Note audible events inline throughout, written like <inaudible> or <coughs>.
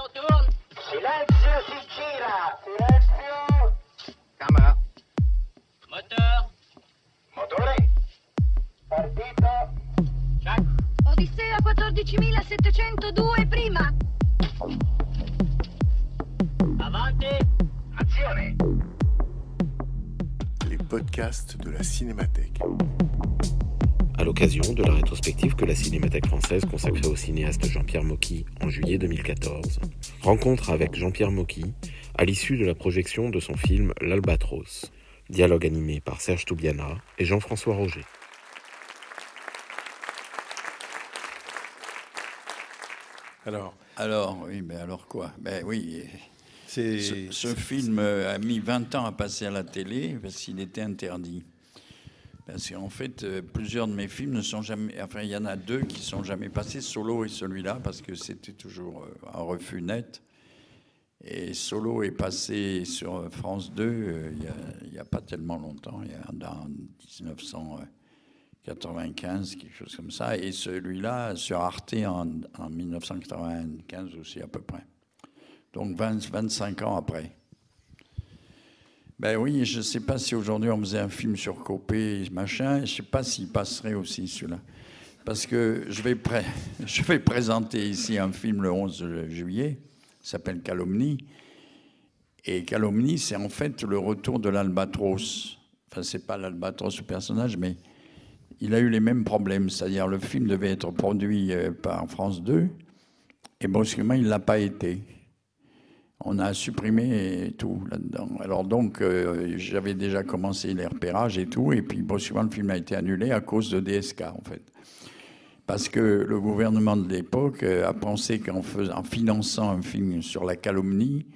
Silenzio si gira! Silenzio! Camera. Moteur. Motore! Partito! Check. Odissea 14702 prima. Avanti. Azione! Les podcasts de la Cinémathèque. à l'occasion de la rétrospective que la Cinémathèque française consacrait au cinéaste Jean-Pierre Mocky en juillet 2014. Rencontre avec Jean-Pierre Mocky à l'issue de la projection de son film L'Albatros. Dialogue animé par Serge Toubiana et Jean-François Roger. Alors, Alors, oui, mais alors quoi? Ben oui, c'est. ce, ce film euh, a mis 20 ans à passer à la télé parce qu'il était interdit. Parce qu'en fait, euh, plusieurs de mes films ne sont jamais. Enfin, il y en a deux qui sont jamais passés, Solo et celui-là, parce que c'était toujours euh, un refus net. Et Solo est passé sur France 2 euh, il n'y a, pas tellement longtemps, il y a dans 1995, quelque chose comme ça. Et celui-là sur Arte en, en 1995 aussi à peu près. Donc 20 25 ans après. Ben oui, je ne sais pas si aujourd'hui on faisait un film sur Copé, machin, je ne sais pas s'il passerait aussi celui-là. Parce que je vais, <laughs> présenter ici un film le 11 juillet, s'appelle Calomnie. Et Calomnie, c'est en fait le retour de l'Albatros. Enfin, c'est pas l'Albatros le personnage, mais il a eu les mêmes problèmes. C'est-à-dire, le film devait être produit euh, par France 2, et brusquement, il ne l'a pas été. On a supprimé tout là-dedans. Alors donc, euh, j'avais déjà commencé les repérages et tout, et puis brusquement, le film a été annulé à cause de DSK, en fait. Parce que le gouvernement de l'époque euh, a pensé qu'en en finançant un film sur la calomnie,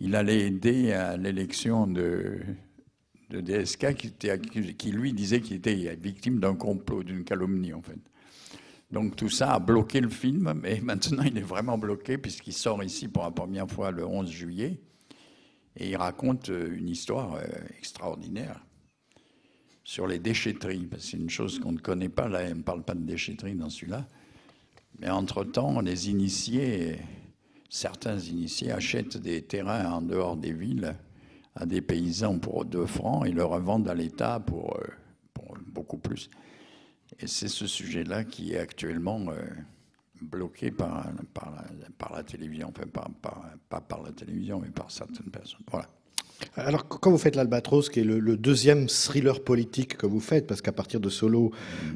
il allait aider à l'élection de, DSK, qui lui disait qu'il était victime d'un complot, d'une calomnie, en fait. Donc tout ça a bloqué le film, mais <laughs> maintenant il est vraiment bloqué puisqu'il sort ici pour la première fois le 11 juillet. Et il raconte euh, une histoire euh, extraordinaire sur les déchetteries. C'est une chose qu'on ne connaît pas, là, on ne parle pas de déchetterie dans celui-là. Mais entre-temps, les initiés, certains initiés achètent des terrains en dehors des villes à des paysans pour 2 francs et le revendent à l'État pour, euh, pour beaucoup plus. Et c'est ce sujet-là qui est actuellement euh, bloqué par, la, télévision, enfin pas par la télévision, mais par certaines personnes. Voilà. Alors, quand vous faites l'Albatros, qui est le, deuxième thriller politique que vous faites, parce qu'à partir de Solo,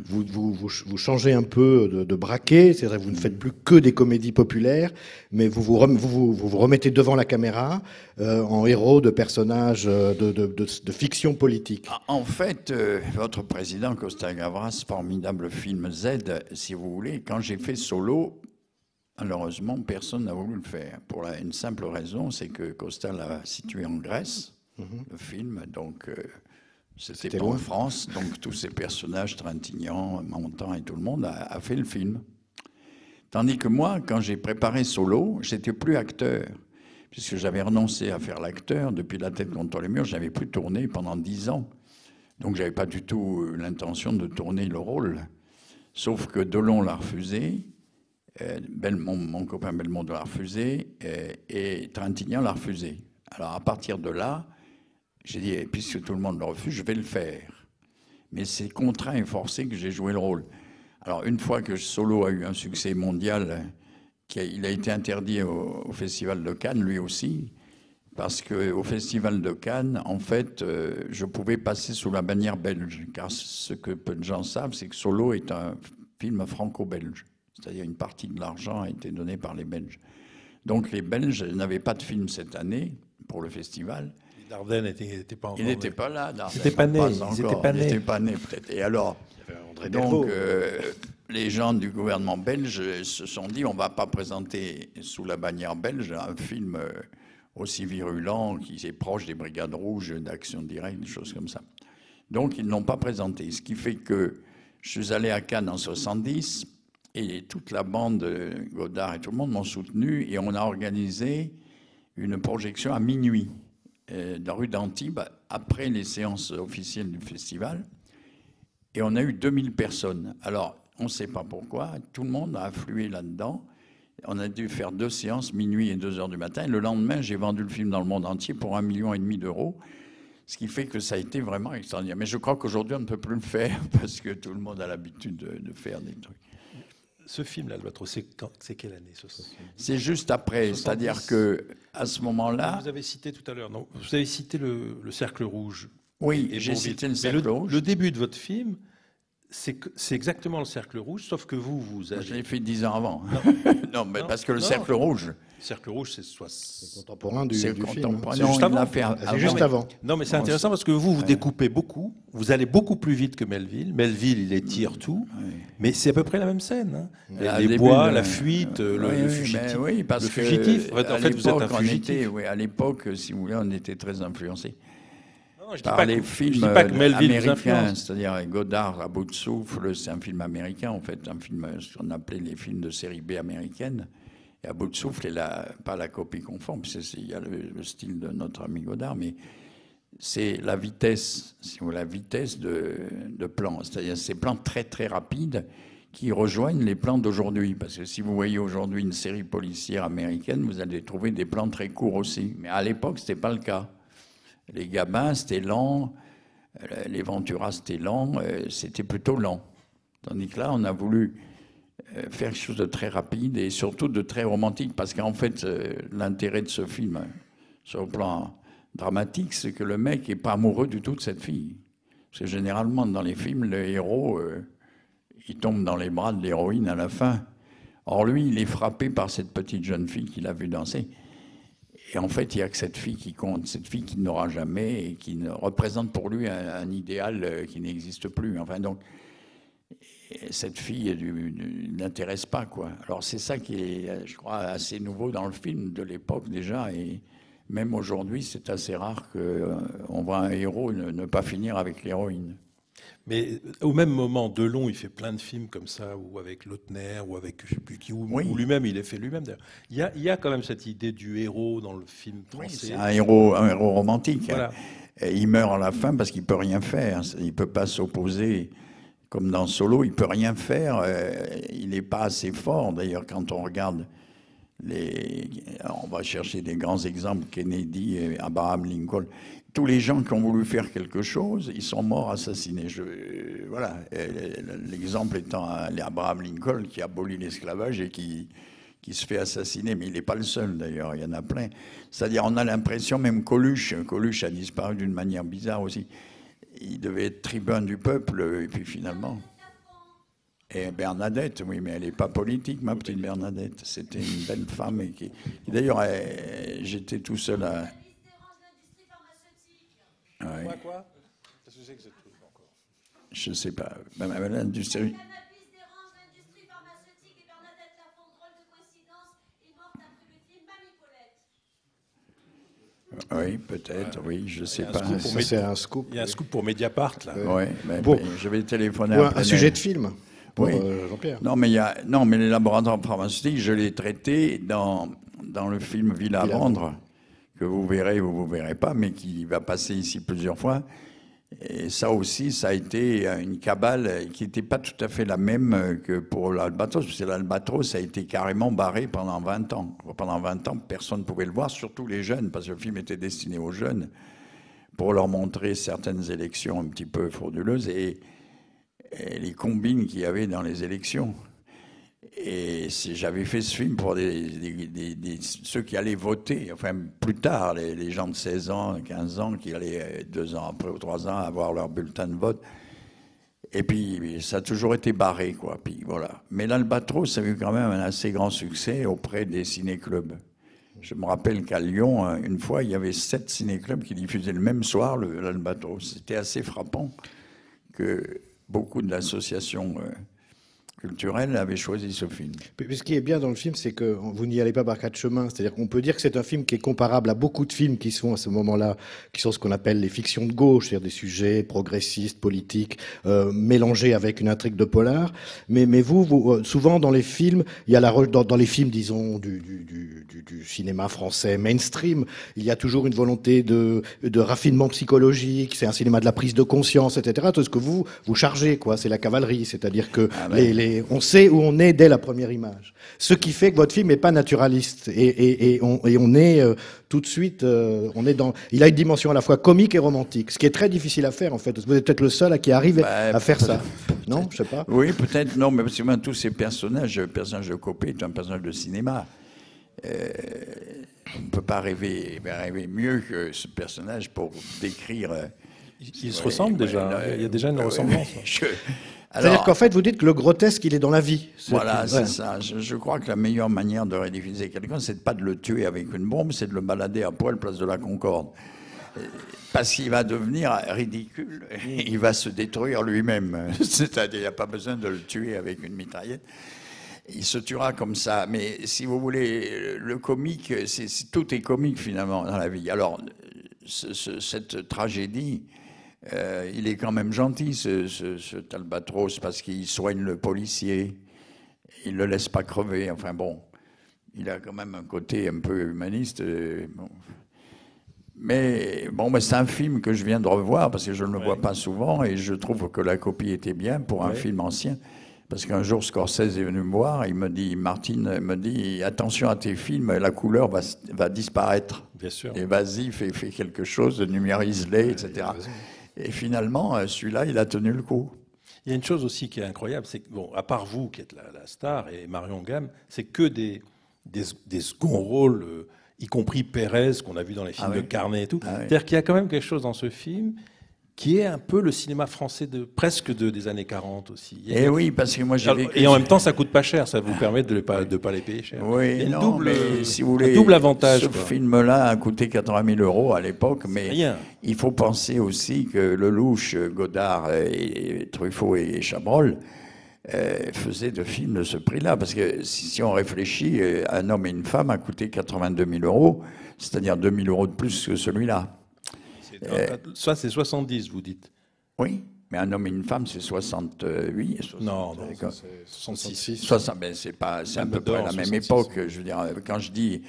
vous, vous, changez un peu de, de braquet, c'est-à-dire vous ne faites plus que des comédies populaires, mais vous vous, rem- vous, vous, vous vous remettez devant la caméra euh, en héros de personnages euh, de, fiction politique. En fait, euh, votre président, Costa Gavras, formidable film Z, si vous voulez, quand j'ai fait Solo, malheureusement, personne n'a voulu le faire. Pour la- une simple raison, c'est que Costa l'a situé en Grèce, le film, donc euh, c'était pas en France, donc tous ces personnages, Trintignant, Montand et tout le monde, a, a fait le film. Tandis que moi, quand j'ai préparé Solo, j'étais plus acteur, puisque j'avais renoncé à faire l'acteur. Depuis La tête contre le mur, j'avais plus tourné pendant dix ans. Donc j'avais pas du tout euh, l'intention de tourner le rôle. Sauf que Delon l'a refusé, Belmont, mon copain Belmont l'a refusé, euh, et Trintignant l'a refusé. Alors à partir de là, j'ai dit, eh, puisque tout le monde le refuse, je vais le faire. Mais c'est contraint et forcé que j'ai joué le rôle. Alors une fois que Solo a eu un succès mondial, euh, il a été interdit au, au Festival de Cannes, lui aussi, parce qu'au Festival de Cannes, en fait, euh, je pouvais passer sous la bannière belge, car ce que peu de gens savent, c'est que Solo est un film franco-belge, c'est-à-dire une partie de l'argent a été donnée par les Belges. Donc les Belges n'avaient pas de film cette année pour le festival. Dardenne n'était pas encore. Il n'était pas là. Dardenne, étaient pas nés, ils encore. étaient pas Il nés. n'était pas né, peut-être. Et alors André donc, euh, les gens du gouvernement belge se sont dit on ne va pas présenter sous la bannière belge un film euh, aussi virulent qui est proche des brigades rouges, d'action directe, des choses comme ça. Donc, ils ne l'ont pas présenté. Ce qui fait que je suis allé à Cannes en 70 et toute la bande, Godard et tout le monde m'ont soutenu et on a organisé une projection à minuit euh, dans rue d'Antibes après les séances officielles du festival. Et on a eu 2000 personnes. Alors, on ne sait pas pourquoi, tout le monde a afflué là-dedans. On a dû faire deux séances, minuit et deux heures du matin. Et le lendemain, j'ai vendu le film dans le monde entier pour un million et demi d'euros. Ce qui fait que ça a été vraiment extraordinaire. Mais je crois qu'aujourd'hui, on ne peut plus le faire <laughs> parce que tout le monde a l'habitude de, de faire des trucs. Ce film, l'Albatros, c'est quelle année C'est juste après, 70. c'est-à-dire que à ce moment-là, Vous avez cité tout à l'heure, non Vous avez cité le, le cercle rouge. oui, j'ai cité le cercle rouge. Le début de votre film, c'est exactement le cercle rouge, sauf que vous, vous Je avez. l'ai fait dix ans avant. <laughs> Non, mais Non, parce que le non. cercle rouge, Le cercle rouge, c'est soit. Contemporain du, c'est du film. contemporain. hein. C'est juste avant. Ah, c'est avant. juste mais- avant. Non, mais c'est intéressant parce que vous, vous découpez beaucoup. Vous allez beaucoup plus vite que Melville. Melville, il étire tout. Mais c'est à peu près la même scène. hein. Les, À les début bois, de- la fuite, le, Oui, le oui, fugitif. oui, parce le que fugitif. En fait, à en fait, vous êtes un fugitif. était- oui, à l'époque, si vous voulez, on était très influencés Non, je dis par pas les que- je films dis pas que euh, américains, c'est-à-dire Godard à bout de souffle, c'est un film américain en fait, un film euh, ce qu'on appelait les films de série B américaine. Et à bout de souffle, et la, pas la copie conforme, il y a le, le style de notre ami Godard, mais c'est la vitesse, si vous voulez, la vitesse de, de plan, c'est-à-dire ces plans très très rapides qui rejoignent les plans d'aujourd'hui. Parce que si vous voyez aujourd'hui une série policière américaine, vous allez trouver des plans très courts aussi. Mais à l'époque, c'était pas le cas. Les Gabins, c'était lent. euh, Les Ventura, c'était lent. euh, C'était plutôt lent. Tandis que là, on a voulu euh, faire quelque chose de très rapide et surtout de très romantique. Parce qu'en fait, l'intérêt de ce film, sur le plan dramatique, c'est que le mec n'est pas amoureux du tout de cette fille. Parce que généralement, dans les films, le héros, il tombe dans les bras de l'héroïne à la fin. Or, lui, il est frappé par cette petite jeune fille qu'il a vue danser. Et en fait, il n'y a que cette fille qui compte, cette fille qui n'aura jamais et qui représente pour lui un, idéal euh, qui n'existe plus. Enfin, donc, et cette fille l'intéresse pas, quoi. Alors, c'est ça qui est, euh, je crois, assez nouveau dans le film de l'époque déjà. Et même aujourd'hui, c'est assez rare qu'on voit un héros ne pas finir avec l'héroïne. Mais au même moment, Delon, il fait plein de films comme ça, ou avec Lautner, ou avec je sais plus qui, ou, Oui. ou lui-même, il les fait lui-même. d'ailleurs. Il y, a, il y a quand même cette idée du héros dans le film français. C'est un héros, un héros romantique. Voilà. Et il meurt à la fin parce qu'il peut rien faire. Il peut pas s'opposer. Comme dans Solo, il peut rien faire. euh, Il n'est pas assez fort. D'ailleurs, quand on regarde les, on va chercher des grands exemples, Kennedy, et Abraham Lincoln. Tous les gens qui ont voulu faire quelque chose, ils sont morts assassinés. Je, euh, voilà. L'exemple étant euh, Abraham Lincoln qui abolit l'esclavage et qui, qui se fait assassiner, mais il n'est pas le seul d'ailleurs, il y en a plein. C'est-à-dire, on a l'impression, même Coluche, Coluche a disparu d'une manière bizarre aussi. Il devait être tribun du peuple, et puis finalement. Et Bernadette, oui, mais elle n'est pas politique, ma petite Bernadette. C'était une belle femme, et qui. D'ailleurs, j'étais tout seul à. Ouais, Quoi, quoi? Qu'est-ce que c'est que ce truc encore? Je sais pas. L'industrie. Oui, peut-être, oui, je sais un pas. c'est un scoop. Il y a un scoop pour Mediapart, là. Oui, mais Bon. mais je vais téléphoner un, sujet de film pour Oui. euh, Jean-Pierre. Non, mais il y a, non, mais les laboratoires pharmaceutiques, je l'ai traité dans, dans le film Ville à Ville à vendre, que vous verrez ou vous verrez pas, mais qui va passer ici plusieurs fois. Et ça aussi, ça a été une cabale qui n'était pas tout à fait la même que pour l'Albatros, parce que l'Albatros a été carrément barré pendant 20 ans. Pendant 20 ans, personne ne pouvait le voir, surtout les jeunes, parce que le film était destiné aux jeunes, pour leur montrer certaines élections un petit peu frauduleuses et les combines qu'il y avait dans les élections. Et j'avais fait ce film pour ceux qui allaient voter, enfin plus tard, les, gens de 16 ans, 15 ans, qui allaient euh, deux ans après ou trois ans avoir leur bulletin de vote. Et puis ça a toujours été barré, quoi. Puis voilà. Mais l'Albatros a eu quand même un assez grand succès auprès des ciné-clubs. Je me rappelle qu'à Lyon, euh, une fois, il y avait sept ciné-clubs qui diffusaient le même soir l'Albatros. C'était assez frappant que beaucoup d'associations euh, culturelles avaient choisi ce film. Ce qui est bien dans le film, c'est que vous n'y allez pas par quatre chemins. C'est-à-dire qu'on peut dire que c'est un film qui est comparable à beaucoup de films qui sont à ce moment-là, qui sont ce qu'on appelle les fictions de gauche, c'est-à-dire des sujets progressistes, politiques, euh, mélangés avec une intrigue de polar. Mais, mais vous, vous euh, souvent dans les films, il y a la dans, dans les films, disons, du, du, du, du, cinéma français mainstream, il y a toujours une volonté de, de raffinement psychologique. C'est un cinéma de la prise de conscience, etc. Tout ce que vous vous chargez, quoi, c'est la cavalerie, c'est-à-dire que Ah les, les, on sait où on est dès la première image. Ce qui fait que votre film n'est pas naturaliste et, et, et, on, et on est euh, tout de suite, euh, on est dans, il a une dimension à la fois comique et romantique, ce qui est très difficile à faire en fait. Vous êtes peut-être le seul à qui arrive Bah, à faire ça. Non, je sais pas. Oui, peut-être, non, mais parce que moi, tous ces personnages, le personnage de Copé est un personnage de cinéma. Euh, on ne peut pas rêver, rêver mieux que ce personnage pour décrire. Ils se ouais, ressemblent ouais, déjà. Il y a déjà une ouais, ressemblance. ouais, <laughs> je- C'est-à-dire alors- qu'en fait, vous dites que le grotesque, il est dans la vie. Voilà, c'est ça. Je, je crois que la meilleure manière de ridiculiser quelqu'un, c'est de pas de le tuer avec une bombe, c'est de le balader à poil place de la Concorde. Euh, Parce qu'il va devenir ridicule, il va se détruire lui-même. <laughs> <laughs> C'est-à-dire, il n'y a pas besoin de le tuer avec une mitraillette. Il se tuera comme ça. Mais si vous voulez, le comique, c'est- tout est comique finalement dans la vie. Alors, ce- ce- cette tragédie, euh, il est quand même gentil, ce, ce, cet albatros, parce qu'il soigne le policier. Il ne le laisse pas crever. Enfin bon, il a quand même un côté un peu humaniste. euh, bon. Mais bon, c'est un film que je viens de revoir parce que je ne le vois pas souvent et je trouve que la copie était bien pour un Ouais. film ancien. Parce qu'un jour, Scorsese est venu me voir, il me dit, Martine me dit, attention à tes films, la couleur va, disparaître. Bien sûr. Et vas-y, fais, fais quelque chose, numérise-les, etc. Et finalement, euh, celui-là, il a tenu le coup. Il y a une chose aussi qui est incroyable, c'est que, bon, à part vous qui êtes la, la star et Marion Gamme, c'est que des, des, des seconds rôles, euh, y compris Pérez, qu'on a vu dans les films Ah oui. de Carnet et tout. Ah oui. C'est-à-dire qu'il y a quand même quelque chose dans ce film qui est un peu le cinéma français de presque de, des années 40 aussi. Et oui, parce que moi, j'ai vécu... et en même temps, ça coûte pas cher, ça vous permet de ne pas, de pas les payer cher. Il y a Oui, une non, double, mais si vous un voulez, double avantage. Ce film-là a coûté 80 000 euros à l'époque, mais rien. il faut penser aussi que Lelouch, Godard, et, Truffaut et Chabrol euh, faisaient de films de ce prix-là. Parce que si, si on réfléchit, euh, un homme et une femme a coûté 82 000 euros, c'est-à-dire 2 000 euros de plus que celui-là. Ça, c'est 70, vous dites. Oui, mais un homme et une femme, c'est 68. 60, Non, non, c'est 66. 60, ben c'est pas, c'est à Même peu près la même 66. époque. Je veux dire, quand je dis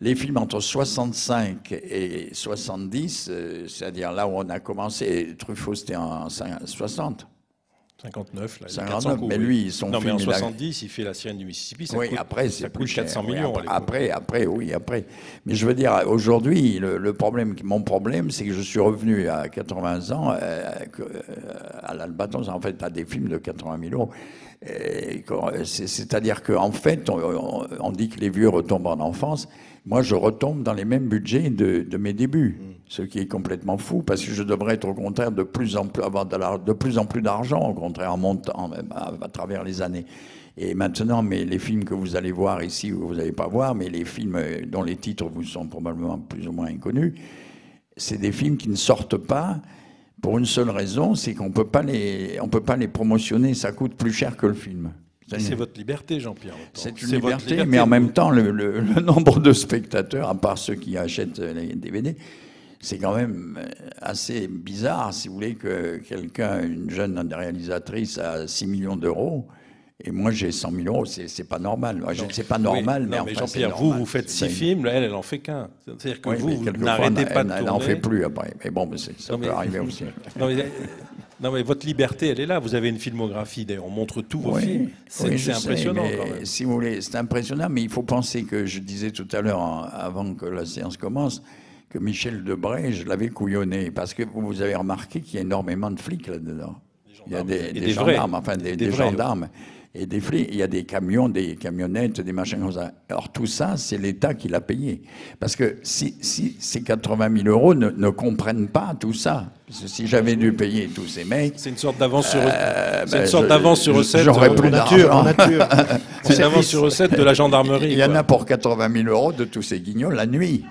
les films entre 65 et 70, euh, c'est-à-dire là où on a commencé, Truffaut c'était en cin- 60. 59, là, il y a 59, 400 coups, mais oui. lui, son Non, mais en film, il a- 70, il fait La sirène du Mississippi. Ça oui, coûte, après ça c'est coûte plus cher. 400 Oui, millions. à après, après, après, oui, après. Mais je veux dire, aujourd'hui, le, le problème, mon problème, c'est que je suis revenu à 80 ans euh, euh, à l'Albatros, en fait, à des films de 80 000 euros. C'est-à-dire qu'en fait, on dit que les vieux retombent en enfance. Moi, je retombe dans les mêmes budgets de, mes débuts, ce qui est complètement fou, parce que je devrais être au contraire de plus en plus avoir de, plus en plus d'argent, au contraire en montant à, travers les années. Et maintenant, mais les films que vous allez voir ici, ou vous n'allez pas voir, mais les films euh, dont les titres vous sont probablement plus ou moins inconnus, c'est des films qui ne sortent pas pour une seule raison, c'est qu'on peut peut pas les promotionner, ça coûte plus cher que le film. C'est votre liberté, Jean-Pierre. C'est une liberté, mais en même temps, le, le- le <laughs> nombre de spectateurs, à part ceux qui achètent les DVD, c'est quand même euh, assez bizarre, si vous voulez, que quelqu'un, une jeune réalisatrice, a 6 millions d'euros, et moi j'ai 100 000 euros, c'est c'est pas normal. Sais pas normal, Oui, mais mais c'est Jean-Pierre, vous, vous faites C'est six films, elle, elle en fait qu'un. C'est-à-dire que Oui, vous, n'arrêtez elle- pas de elle tourner. n'en fait plus après. Mais bon, mais c'est- ça Non, peut mais- arriver <laughs> aussi. Non mais, non, mais votre liberté, elle est là. Vous avez une filmographie. D'ailleurs, on montre tous vos Oui, films. C'est oui, sais, impressionnant mais quand même. Si vous voulez, c'est impressionnant, mais il faut penser que je disais tout à l'heure, avant que la séance commence, que Michel Debray, je l'avais couillonné, parce que vous avez remarqué qu'il y a énormément de flics là-dedans. Il y a des, vrais. gendarmes, enfin des, vrais, gendarmes et des flics. Il y a des camions, des camionnettes, des machins comme ça. Alors tout ça, c'est l'État qui l'a payé. Parce que si, si ces 80 000 euros ne, ne comprennent pas tout ça, parce que si j'avais dû payer tous ces mecs, C'est une sorte d'avance sur, euh, ben, une sorte je- d'avance sur recette. J'aurais plus En en d'argent. <laughs> C'est une avance sur recette de la gendarmerie. Il y en quoi. a pour 80 000 euros de tous ces guignols la nuit.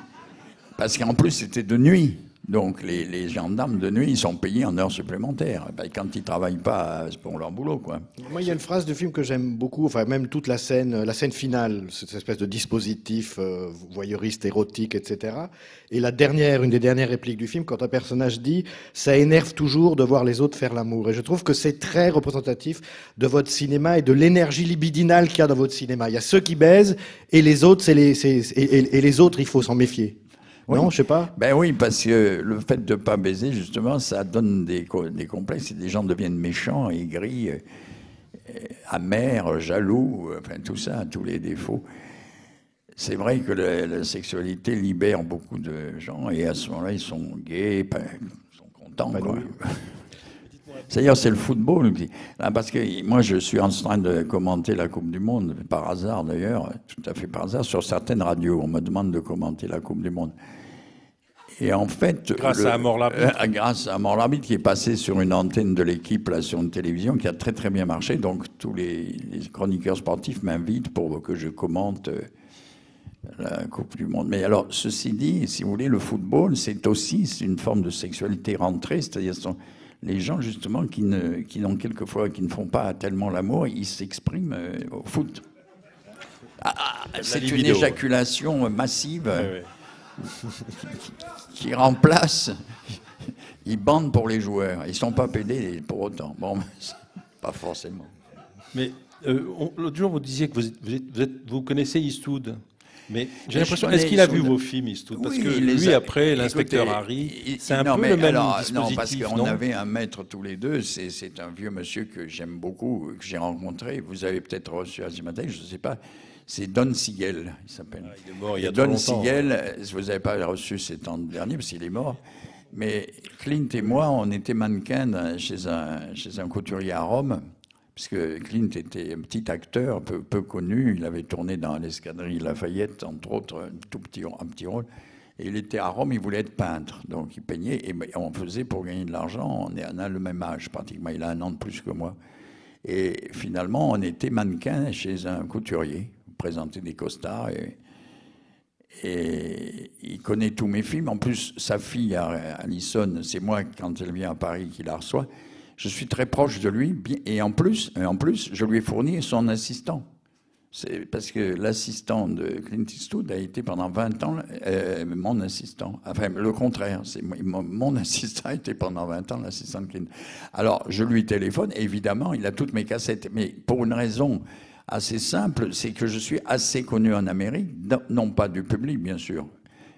Parce qu'en plus, c'était de nuit. Donc les, les gendarmes de nuit, ils sont payés en heures supplémentaires. Ben, quand ils travaillent pas, c'est pour leur boulot, quoi. Moi, il y a une phrase du film que j'aime beaucoup, enfin même toute la scène, la scène finale, cette espèce de dispositif euh, voyeuriste, érotique, etc. Et la dernière, une des dernières répliques du film, quand un personnage dit « ça énerve toujours de voir les autres faire l'amour ». Et je trouve que c'est très représentatif de votre cinéma et de l'énergie libidinale qu'il y a dans votre cinéma. Il y a ceux qui baisent et les autres, c'est les, et les autres, il faut s'en méfier. Oui. Non, je sais pas. Ben oui, parce que le fait de pas baiser, justement, ça donne des, co- des complexes et des gens deviennent méchants, aigris. amer, jaloux, enfin tout ça, tous les défauts. C'est vrai que la, la sexualité libère beaucoup de gens et à ce moment-là, ils sont gays, ils sont contents. <laughs> C'est-à-dire, c'est le football. Là, parce que moi, je suis en train de commenter la Coupe du Monde, par hasard d'ailleurs, tout à fait par hasard, sur certaines radios. On me demande de commenter la Coupe du Monde. Et en fait. Grâce à Amor euh, grâce à Amor qui est passé sur une antenne de l'équipe, là, sur une télévision, qui a très très bien marché. Donc, tous les, les chroniqueurs sportifs m'invitent pour que je commente. euh, la Coupe du Monde. Mais alors, ceci dit, si vous voulez, le football, c'est aussi une forme de sexualité rentrée, c'est-à-dire les gens justement qui ne, qui n'ont quelquefois, qui ne font pas tellement l'amour, ils s'expriment euh, au foot. Ah, ah, c'est une éjaculation massive Ouais, ouais. Qui remplace. Ils bandent pour les joueurs. Ils sont pas pédés pour autant. Bon, pas forcément. Mais euh, l'autre jour, vous disiez que vous, êtes- vous, êtes- vous êtes- vous connaissez Eastwood. Mais j'ai l'impression, est-ce qu'il a vu vos films Eastwood? Parce Oui, que lui, a- après, l'inspecteur Harry, c'est un non, peu mais le même alors, dispositif, Non, parce qu'on avait un maître tous les deux. C'est, c'est un vieux monsieur que j'aime beaucoup, que j'ai rencontré. Vous avez peut-être reçu à ce matin, je ne sais pas. C'est Don Siegel, il s'appelle. Ah, il est mort il y a Don. Siegel, euh, vous n'avez pas reçu cet an dernier parce qu'il est mort. Mais Clint et moi, on était mannequins chez un, chez un couturier à Rome, puisque Clint était un petit acteur peu, peu connu. Il avait tourné dans l'escadrille Lafayette, entre autres, un tout petit, un petit rôle. Et il était à Rome, il voulait être peintre. Donc il peignait et on faisait pour gagner de l'argent. On, est, on a le même âge pratiquement. Il a un an de plus que moi. Et finalement, on était mannequin chez un couturier, présenter des costards. Et, il connaît tous mes films. En plus, sa fille, Alison, c'est moi, quand elle vient à Paris, qui la reçoit. Je suis très proche de lui. Et en plus, en plus je lui ai fourni son assistant. C'est parce que l'assistant de Clint Eastwood a été pendant 20 ans euh, mon assistant. Enfin, le contraire. C'est mon, mon assistant été pendant 20 ans l'assistant de Clint. Alors, je lui téléphone. Évidemment, il a toutes mes cassettes. Mais pour une raison assez simple, c'est que je suis assez connu en Amérique, non- pas du public, bien sûr,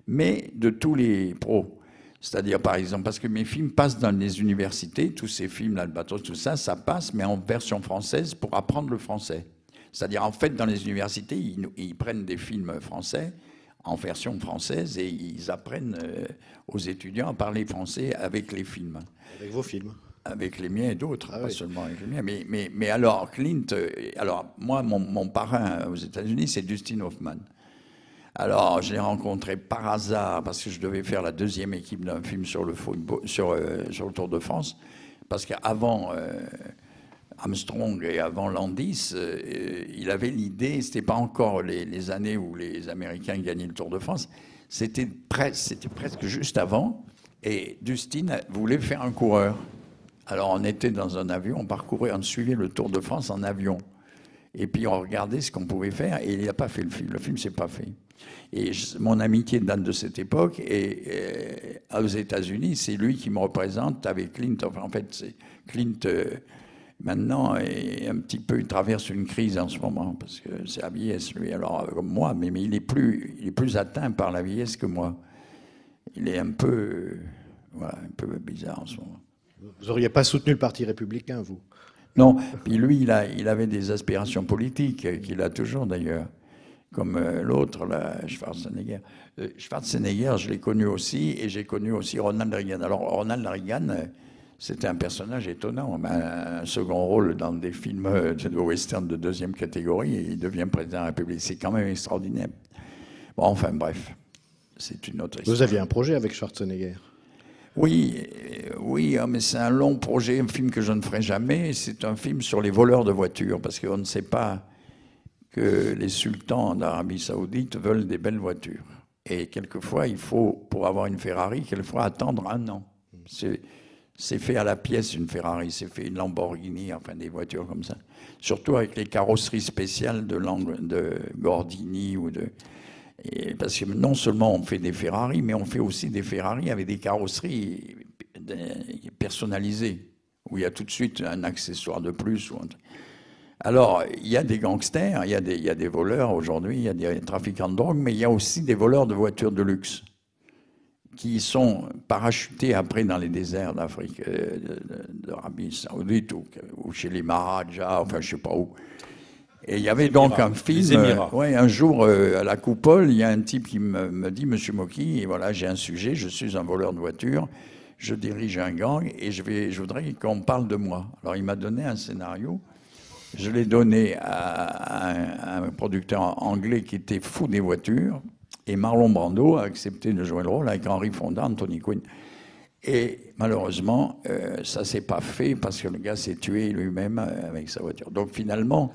mais de tous les pros. C'est-à-dire, par exemple, parce que mes films passent dans les universités, tous ces films, l'Albatros, tout ça, ça passe, mais en version française pour apprendre le français. C'est-à-dire, en fait, dans les universités, ils prennent des films français en version française et ils apprennent euh, aux étudiants à parler français avec les films Avec vos films. Avec les miens et d'autres, Ah pas oui. seulement avec les miens. Mais, mais, mais alors, Clint, euh, alors moi, mon, mon parrain aux États-Unis, c'est Dustin Hoffman. Alors, je l'ai rencontré par hasard parce que je devais faire la deuxième équipe d'un film sur le football, sur, euh, sur le Tour de France. Parce qu'avant euh, Armstrong et avant Landis, euh, il avait l'idée, c'était pas encore les, les années où les Américains gagnaient le Tour de France, c'était presque juste avant. Et Dustin voulait faire un coureur. Alors on était dans un avion, on parcourait, on suivait le Tour de France en avion. Et puis on regardait ce qu'on pouvait faire et il n'a pas fait le film. Le film s'est pas fait. Et mon amitié date de cette époque et euh, aux États-Unis, c'est lui qui me représente avec Clint. En fait, Clint euh, maintenant est un petit peu, il traverse une crise en ce moment parce que c'est la vieillesse lui. Alors euh, comme moi, mais, il est plus, il est plus atteint par la vieillesse que moi. Il est un un peu bizarre en ce moment. Vous n'auriez pas soutenu le Parti républicain, vous? Non, puis lui, il, a, il avait des aspirations politiques, euh, qu'il a toujours d'ailleurs, comme euh, l'autre, Schwarzenegger. Euh, Schwarzenegger, je l'ai connu aussi, et j'ai connu aussi Ronald Reagan. Alors, Ronald Reagan, c'était un personnage étonnant, un second rôle dans des films de western de deuxième catégorie, et il devient président de la République. C'est quand même extraordinaire. Bon, enfin, bref, c'est une autre histoire. Vous aviez un projet avec Schwarzenegger? Oui, oui, hein, mais c'est un long projet, un film que je ne ferai jamais. C'est un film sur les voleurs de voitures, parce qu'on ne sait pas que les sultans d'Arabie Saoudite veulent des belles voitures. Et quelquefois, il faut, pour avoir une Ferrari, quelquefois attendre un an. C'est fait à la pièce une Ferrari, c'est fait une Lamborghini, enfin des voitures comme ça. Surtout avec les carrosseries spéciales de, de Gordini ou de. Parce que non seulement on fait des Ferrari, mais on fait aussi des Ferrari avec des carrosseries personnalisées, où il y a tout de suite un accessoire de plus. Alors, il y a des gangsters, il y a des, voleurs aujourd'hui, il y a des trafiquants de drogue, mais il y a aussi des voleurs de voitures de luxe qui sont parachutés après dans les déserts d'Afrique, euh, d'Arabie Saoudite ou, chez les Maharajas, enfin je sais pas où. Et il y avait donc Émirats, un film. euh, ouais, un jour euh, à la coupole, il y a un type qui me, me dit, Monsieur Moki, voilà, j'ai un sujet, je suis un voleur de voiture, je dirige un gang et je vais, je voudrais qu'on parle de moi. Alors il m'a donné un scénario. Je l'ai donné à, un- à un producteur anglais qui était fou des voitures. Et Marlon Brando a accepté de jouer le rôle avec Henry Fonda, Anthony Quinn. Et malheureusement, euh, ça s'est pas fait parce que le gars s'est tué lui-même euh, avec sa voiture. Donc finalement,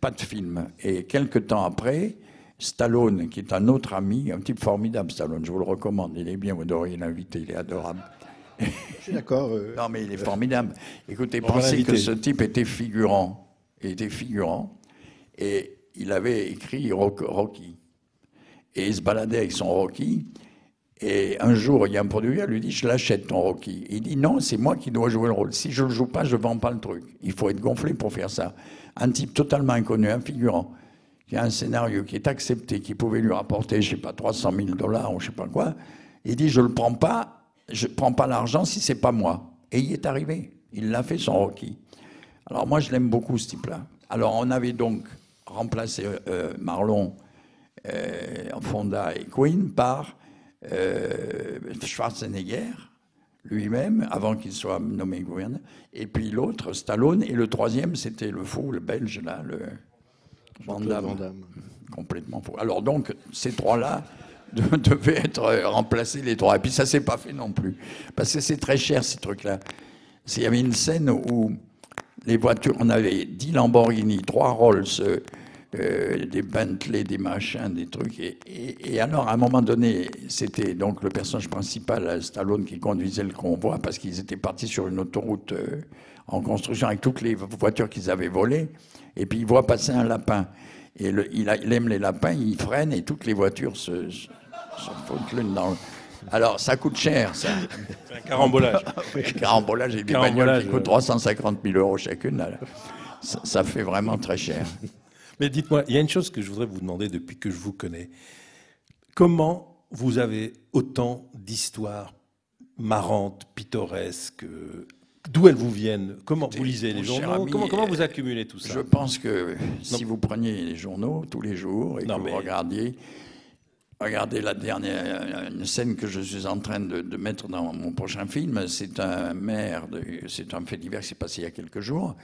pas de film. Et quelques temps après, Stallone, qui est un autre ami, un type formidable, Stallone, je vous le recommande, il est bien, vous devriez l'inviter, il est adorable. Je suis d'accord. euh, Non, mais il est formidable. Écoutez, On pensez que ce type était figurant. Il était figurant. Et il avait écrit Rock- Rocky. Et il se baladait avec son Rocky. Et un jour, il y a un producteur lui dit Je l'achète ton Rocky. Il dit Non, c'est moi qui dois jouer le rôle. Si je ne le joue pas, je ne vends pas le truc. Il faut être gonflé pour faire ça. Un type totalement inconnu, un figurant, qui a un scénario qui est accepté, qui pouvait lui rapporter, je ne sais pas, 300 000 dollars ou je ne sais pas quoi. Il dit Je ne le prends pas, je ne prends pas l'argent si c'est pas moi. Et il est arrivé. Il l'a fait, son Rocky. Alors moi, je l'aime beaucoup, ce type-là. Alors on avait donc remplacé euh, Marlon, euh, Fonda et Queen par euh, Schwarzenegger lui-même, avant qu'il soit nommé gouverneur, et puis l'autre, Stallone, et le troisième, c'était le fou, le belge, là, le Van Damme. Complètement faux. Alors donc, ces trois-là <laughs> de- devaient être euh, remplacés, les trois. Et puis ça s'est pas fait non plus. Parce que c'est très cher, ces trucs-là. Il y avait une scène où les voitures, on avait 10 Lamborghini, 3 Rolls, euh, des Bentley, des machins, des trucs. Et, et- et alors, à un moment donné, c'était donc le personnage principal, Stallone, qui conduisait le convoi parce qu'ils étaient partis sur une autoroute euh, en construction avec toutes les voitures qu'ils avaient volées. Et puis, il voit passer un lapin. Et le- il, a- il aime les lapins, il freine et toutes les voitures se, se, se foutent l'une dans le... Alors, ça coûte cher, ça. C'est un carambolage. <laughs> Carambolage et des Carambolage, bagnoles qui coûtent ouais. 350 000 euros chacune. là. Ça, ça fait vraiment très cher. Mais dites-moi, il y a une chose que je voudrais vous demander depuis que je vous connais. Comment vous avez autant d'histoires marrantes, pittoresques euh, D'où elles vous viennent? Comment vous lisez les journaux? ami, comment, comment vous euh, accumulez tout ça? Je pense que si vous preniez les journaux tous les jours et Non, que mais- vous regardiez, regardez la dernière une scène que je suis en train de, de mettre dans mon prochain film, c'est un maire, c'est un fait divers qui s'est passé il y a quelques jours.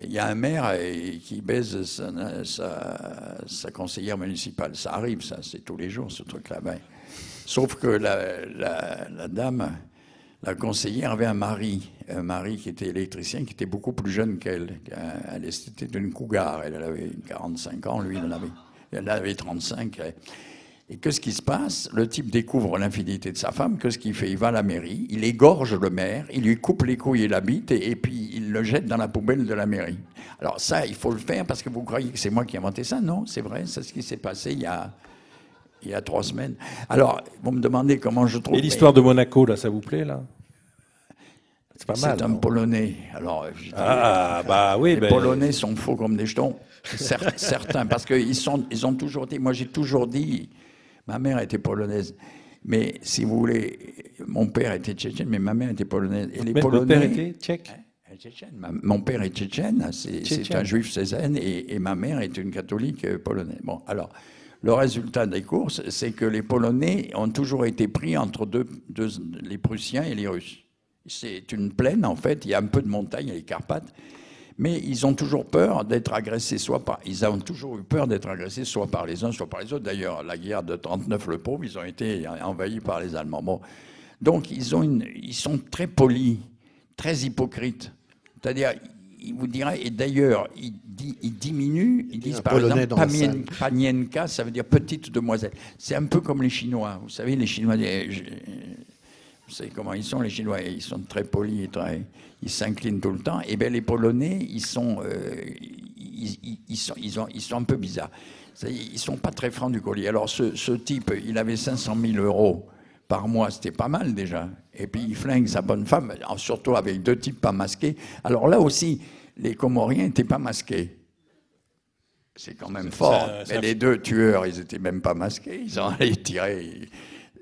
Il y a un maire euh, qui baise sa, conseillère municipale. Ça arrive, ça, c'est tous les jours ce truc-là. Ben, sauf que la, dame, la conseillère avait un mari, un mari qui était électricien, qui était beaucoup plus jeune qu'elle. Elle était d'une cougar, elle avait 45 ans, lui il en avait, elle avait 35. Et qu'est-ce qui se passe? Le type découvre l'infidélité de sa femme. Qu'est-ce qu'il fait? Il va à la mairie, il égorge le maire, il lui coupe les couilles et la bite, et, et puis le jette dans la poubelle de la mairie. Alors ça, il faut le faire parce que vous croyez que c'est moi qui ai inventé ça Non, c'est vrai, c'est ce qui s'est passé il y a, il y a trois semaines. Alors, vous me demandez comment je trouve... Et l'histoire de Monaco, là, ça vous plaît, là? C'est pas mal. C'est un non Polonais. Alors, Ah, bah oui, les ben- Polonais sont faux comme des jetons. Cer- <laughs> certains, parce qu'ils sont, ils ont toujours dit. Moi, j'ai toujours dit. Ma mère était polonaise. Mais si vous voulez, mon père était tchétchène, mais ma mère était polonaise. Et les Mais Polonais. votre père était tchèque? Euh, tchétchène. Ma- Mon père est tchétchène, c'est un juif césaine, et, et ma mère est une catholique euh, polonaise. Bon, alors, le résultat des courses, c'est que les Polonais ont toujours été pris entre deux, deux- les Prussiens et les Russes. C'est une plaine, en fait, il y a un peu de montagne, il y a les Carpates, mais ils ont toujours peur d'être agressés, soit par. Ils ont toujours eu peur d'être agressés, soit par les uns, soit par les autres. D'ailleurs, la guerre de 39, le pauvre, ils ont été envahis par les Allemands. Bon. Donc, ils, ont une, ils sont très polis, très hypocrites. C'est-à-dire, ils vous diraient, et d'ailleurs, ils, di- ils diminuent, ils disent par Polonais exemple, salle. Panienka, ça veut dire petite demoiselle. C'est un peu comme les Chinois. Vous savez, les Chinois, eh, vous savez comment ils sont, les Chinois, ils sont très polis, très- ils s'inclinent tout le temps. Et bien les Polonais, ils sont, euh, ils, ils- ils sont, ils, ont- ils sont un peu bizarres. Ils sont pas très francs du collier. Alors ce, ce type, il avait 500 000 euros par mois, c'était pas mal déjà. Et puis il flingue sa bonne femme, surtout avec deux types pas masqués. Alors là aussi, les Comoriens n'étaient pas masqués. C'est quand même fort. ça- Mais les deux tueurs, ils étaient même pas masqués. Ils ont <laughs> allé tirer.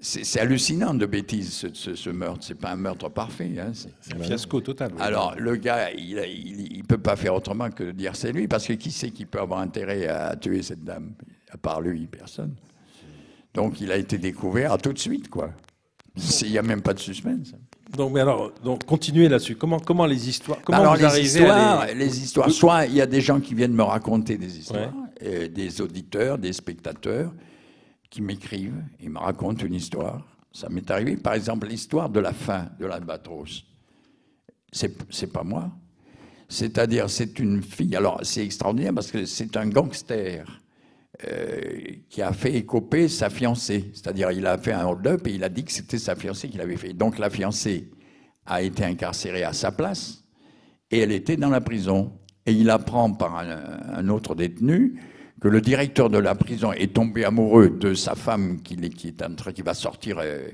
c'est hallucinant de bêtises, ce, ce- ce meurtre. C'est pas un meurtre parfait. hein, c'est- un fiasco total. oui. alors, le gars, il ne peut pas faire autrement que de dire c'est lui, parce que qui c'est qui peut avoir intérêt à tuer cette dame? À part lui, personne. Donc, il a été découvert tout de suite, quoi. Il n'y a même pas de suspense. Donc, mais alors, donc, continuez là-dessus. Comment, comment les histoires Comment Alors, vous les histoires, les... les histoires, soit il y a des gens qui viennent me raconter des histoires, des auditeurs, des spectateurs qui m'écrivent, ils me racontent une histoire. Ça m'est arrivé, par exemple, l'histoire de la fin de l'Albatros. C'est c'est pas moi. C'est-à-dire, c'est une fille. Alors, c'est extraordinaire parce que c'est un gangster qui a fait écoper sa fiancée. C'est-à-dire, il a fait un hold-up et il a dit que c'était sa fiancée qui l'avait fait. Donc, la fiancée a été incarcérée à sa place et elle était dans la prison. Et il apprend par un, autre détenu que le directeur de la prison est tombé amoureux de sa femme qui, qui est qui va sortir euh,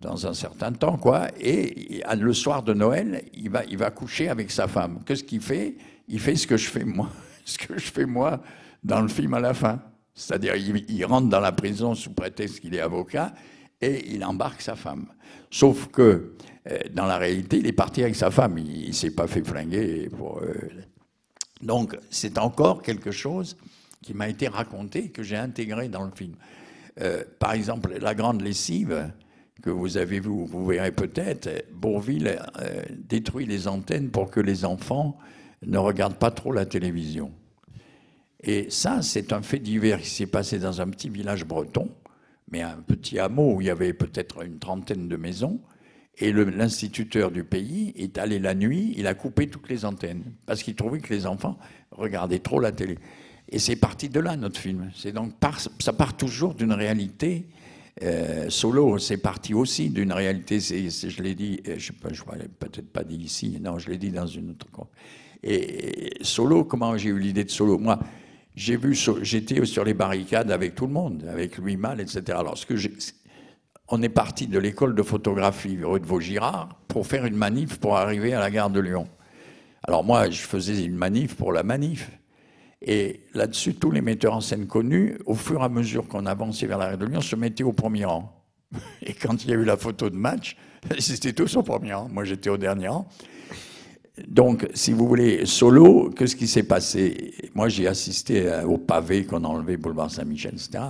dans un certain temps, quoi. Et le soir de Noël, il va, il va coucher avec sa femme. Qu'est-ce qu'il fait? Il fait ce que je fais moi, <laughs> ce que je fais moi dans le film à la fin. C'est-à-dire, il, rentre dans la prison sous prétexte qu'il est avocat et il embarque sa femme. Sauf que euh, dans la réalité, il est parti avec sa femme. Il, ne s'est pas fait flinguer pour. euh, donc, c'est encore quelque chose qui m'a été raconté que j'ai intégré dans le film. Euh, par exemple, la grande lessive que vous avez vu, vous verrez peut-être, Bourville euh, détruit les antennes pour que les enfants ne regardent pas trop la télévision. Et ça, c'est un fait divers qui s'est passé dans un petit village breton, mais un petit hameau où il y avait peut-être une trentaine de maisons. Et l'instituteur du pays est allé la nuit, il a coupé toutes les antennes, parce qu'il trouvait que les enfants regardaient trop la télé. Et c'est parti de là, notre film. Donc ça part toujours d'une réalité. Euh, Solo, c'est parti aussi d'une réalité. je l'ai dit, euh, je je l'ai peut-être pas dit ici. Non, je l'ai dit dans une autre. con- Et Solo, comment j'ai eu l'idée de Solo? Moi, j'ai vu, j'étais sur les barricades avec tout le monde, avec Louis Malle, etc. Alors, on est parti de l'école de photographie rue de Vaugirard pour faire une manif pour arriver à la gare de Lyon. Alors moi, je faisais une manif pour la manif. Et là-dessus, tous les metteurs en scène connus, au fur et à mesure qu'on avançait vers la gare de Lyon, se mettaient au premier rang. <laughs> Et quand il y a eu la photo de match, <laughs> ils étaient tous au premier rang. Moi, j'étais au dernier rang. Donc, si vous voulez, solo, qu'est-ce qui s'est passé? Moi, j'ai assisté euh, au pavé qu'on a enlevé boulevard Saint-Michel, etc.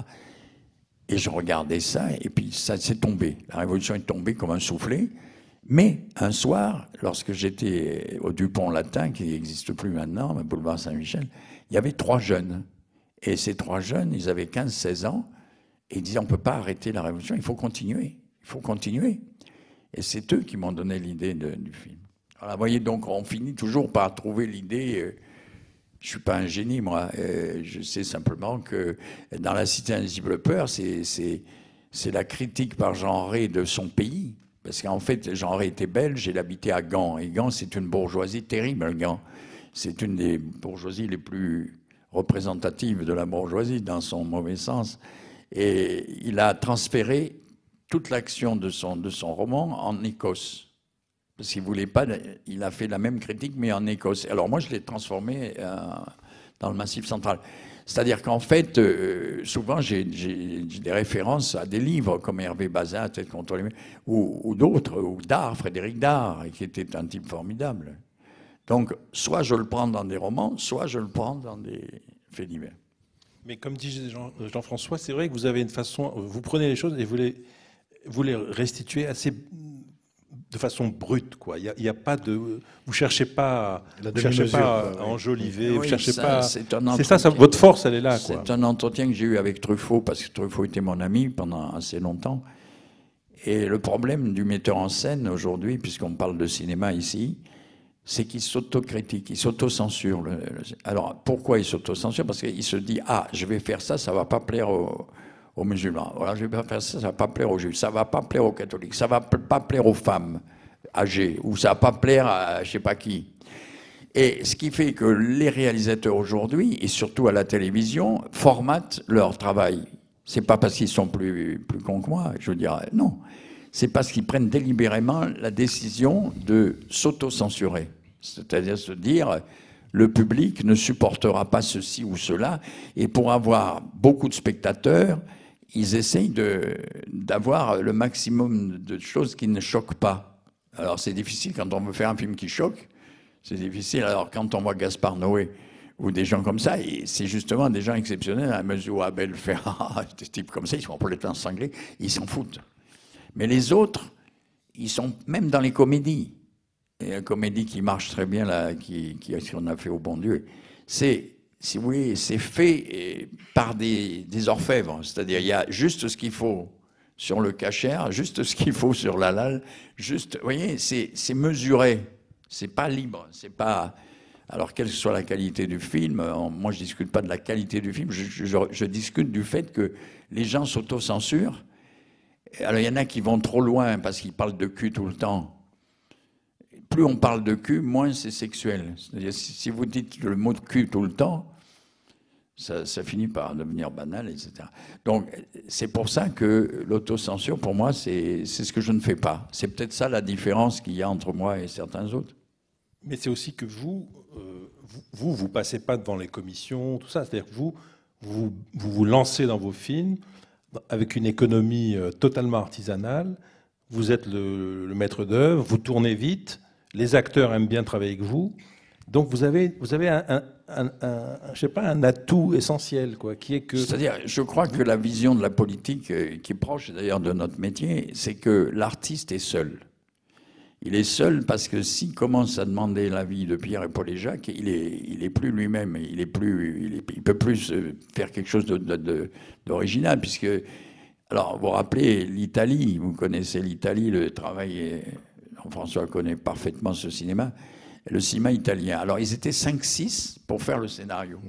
Et je regardais ça, et puis ça s'est tombé. La révolution est tombée comme un soufflet. Mais un soir, lorsque j'étais au Dupont Latin, qui n'existe plus maintenant, mais boulevard Saint-Michel, il y avait trois jeunes. Et ces trois jeunes, ils avaient 15-16 ans, et ils disaient on ne peut pas arrêter la révolution, il faut continuer. Il faut continuer. Et c'est eux qui m'ont donné l'idée du film. Vous voyez, donc on finit toujours par trouver l'idée. euh, je suis pas un génie, moi. Euh, je sais simplement que dans La Cité Invisible Peur, c'est, la critique par Jean Rey de son pays. Parce qu'en fait, Jean Rey était belge, il habitait à Gand. Et Gand, c'est une bourgeoisie terrible, Gand. C'est une des bourgeoisies les plus représentatives de la bourgeoisie, dans son mauvais sens. Et il a transféré toute l'action de son, de son roman en Écosse. Qu'il voulait pas, il a fait la même critique, mais en Écosse. Alors moi, je l'ai transformé euh, dans le Massif central. C'est-à-dire qu'en fait, euh, souvent, j'ai des références à des livres comme Hervé Bazin, Tête contre les ou, ou d'autres, ou Dard, Frédéric Dard, qui était un type formidable. Donc, soit je le prends dans des romans, soit je le prends dans des faits divers. Mais comme dit Jean- Jean-François, c'est vrai que vous avez une façon, vous prenez les choses et vous les, vous les restituez assez de façon brute, quoi. Il n'y a, pas de, vous cherchez pas, La vous cherchez demi-mesure, pas quoi, à oui. enjoliver, vous Oui, cherchez ça, pas. c'est ça, ça, votre force, elle est là, quoi. C'est un entretien que j'ai eu avec Truffaut, parce que Truffaut était mon ami pendant assez longtemps. Et le problème du metteur en scène aujourd'hui, puisqu'on parle de cinéma ici, c'est qu'il s'autocritique, il s'autocensure. Alors, pourquoi il s'autocensure? Parce qu'il se dit, ah, je vais faire ça, ça va pas plaire aux, aux musulmans. Voilà, je vais pas faire ça, ça va pas plaire aux juifs, ça va pas plaire aux catholiques, ça va pas plaire aux femmes âgées, ou ça va pas plaire à je sais pas qui. Et ce qui fait que les réalisateurs aujourd'hui, et surtout à la télévision, formatent leur travail. C'est pas parce qu'ils sont plus, plus cons que moi, je dire, non. C'est parce qu'ils prennent délibérément la décision de s'auto-censurer. C'est-à-dire se dire, le public ne supportera pas ceci ou cela, et pour avoir beaucoup de spectateurs, ils essayent d'avoir le maximum de choses qui ne choquent pas. Alors c'est difficile quand on veut faire un film qui choque, c'est difficile. Alors quand on voit Gaspard Noé ou des gens comme ça, c'est justement des gens exceptionnels à mesure où Abel Ferrara, <laughs> des types comme ça, ils sont complètement cinglés, ils s'en foutent. Mais les autres, ils sont même dans les comédies. Et une comédie qui marche très bien, là, qui, qui qu'on a fait au bon Dieu, c'est, si vous voulez, c'est fait eh, par des, orfèvres. C'est-à-dire, il y a juste ce qu'il faut sur le cachère, juste ce qu'il faut sur la lalle, juste, vous voyez, c'est, c'est mesuré. C'est pas libre. C'est pas. Alors, quelle que soit la qualité du film, en- moi, je discute pas de la qualité du film, je- je discute du fait que les gens s'autocensurent. Alors, il y en a qui vont trop loin parce qu'ils parlent de cul tout le temps plus on parle de cul, moins c'est sexuel. C'est-à-dire, si, vous dites le mot de cul tout le temps, ça, finit par devenir banal, etc. Donc, c'est pour ça que l'autocensure, pour moi, c'est ce que je ne fais pas. C'est peut-être ça la différence qu'il y a entre moi et certains autres. Mais c'est aussi que vous, euh, vous, vous, passez pas devant les commissions, tout ça. C'est-à-dire que vous, vous, vous vous lancez dans vos films avec une économie euh, totalement artisanale. Vous êtes le maître d'œuvre, vous tournez vite, les acteurs aiment bien travailler avec vous. Donc vous avez, vous avez un, sais pas, un atout essentiel, quoi, qui est que C'est-à-dire, je crois que la vision de la politique, euh, qui est proche d'ailleurs de notre métier, c'est que l'artiste est seul. Il est seul parce que s'il commence à demander l'avis de Pierre et Paul et Jacques, il est, il est plus lui-même, il est plus, il, peut plus euh, faire quelque chose d'original, puisque, alors, vous rappelez l'Italie, vous connaissez l'Italie, le travail, Jean-François connaît parfaitement ce cinéma, le cinéma italien. Alors, ils étaient 5-6 pour faire le scénario.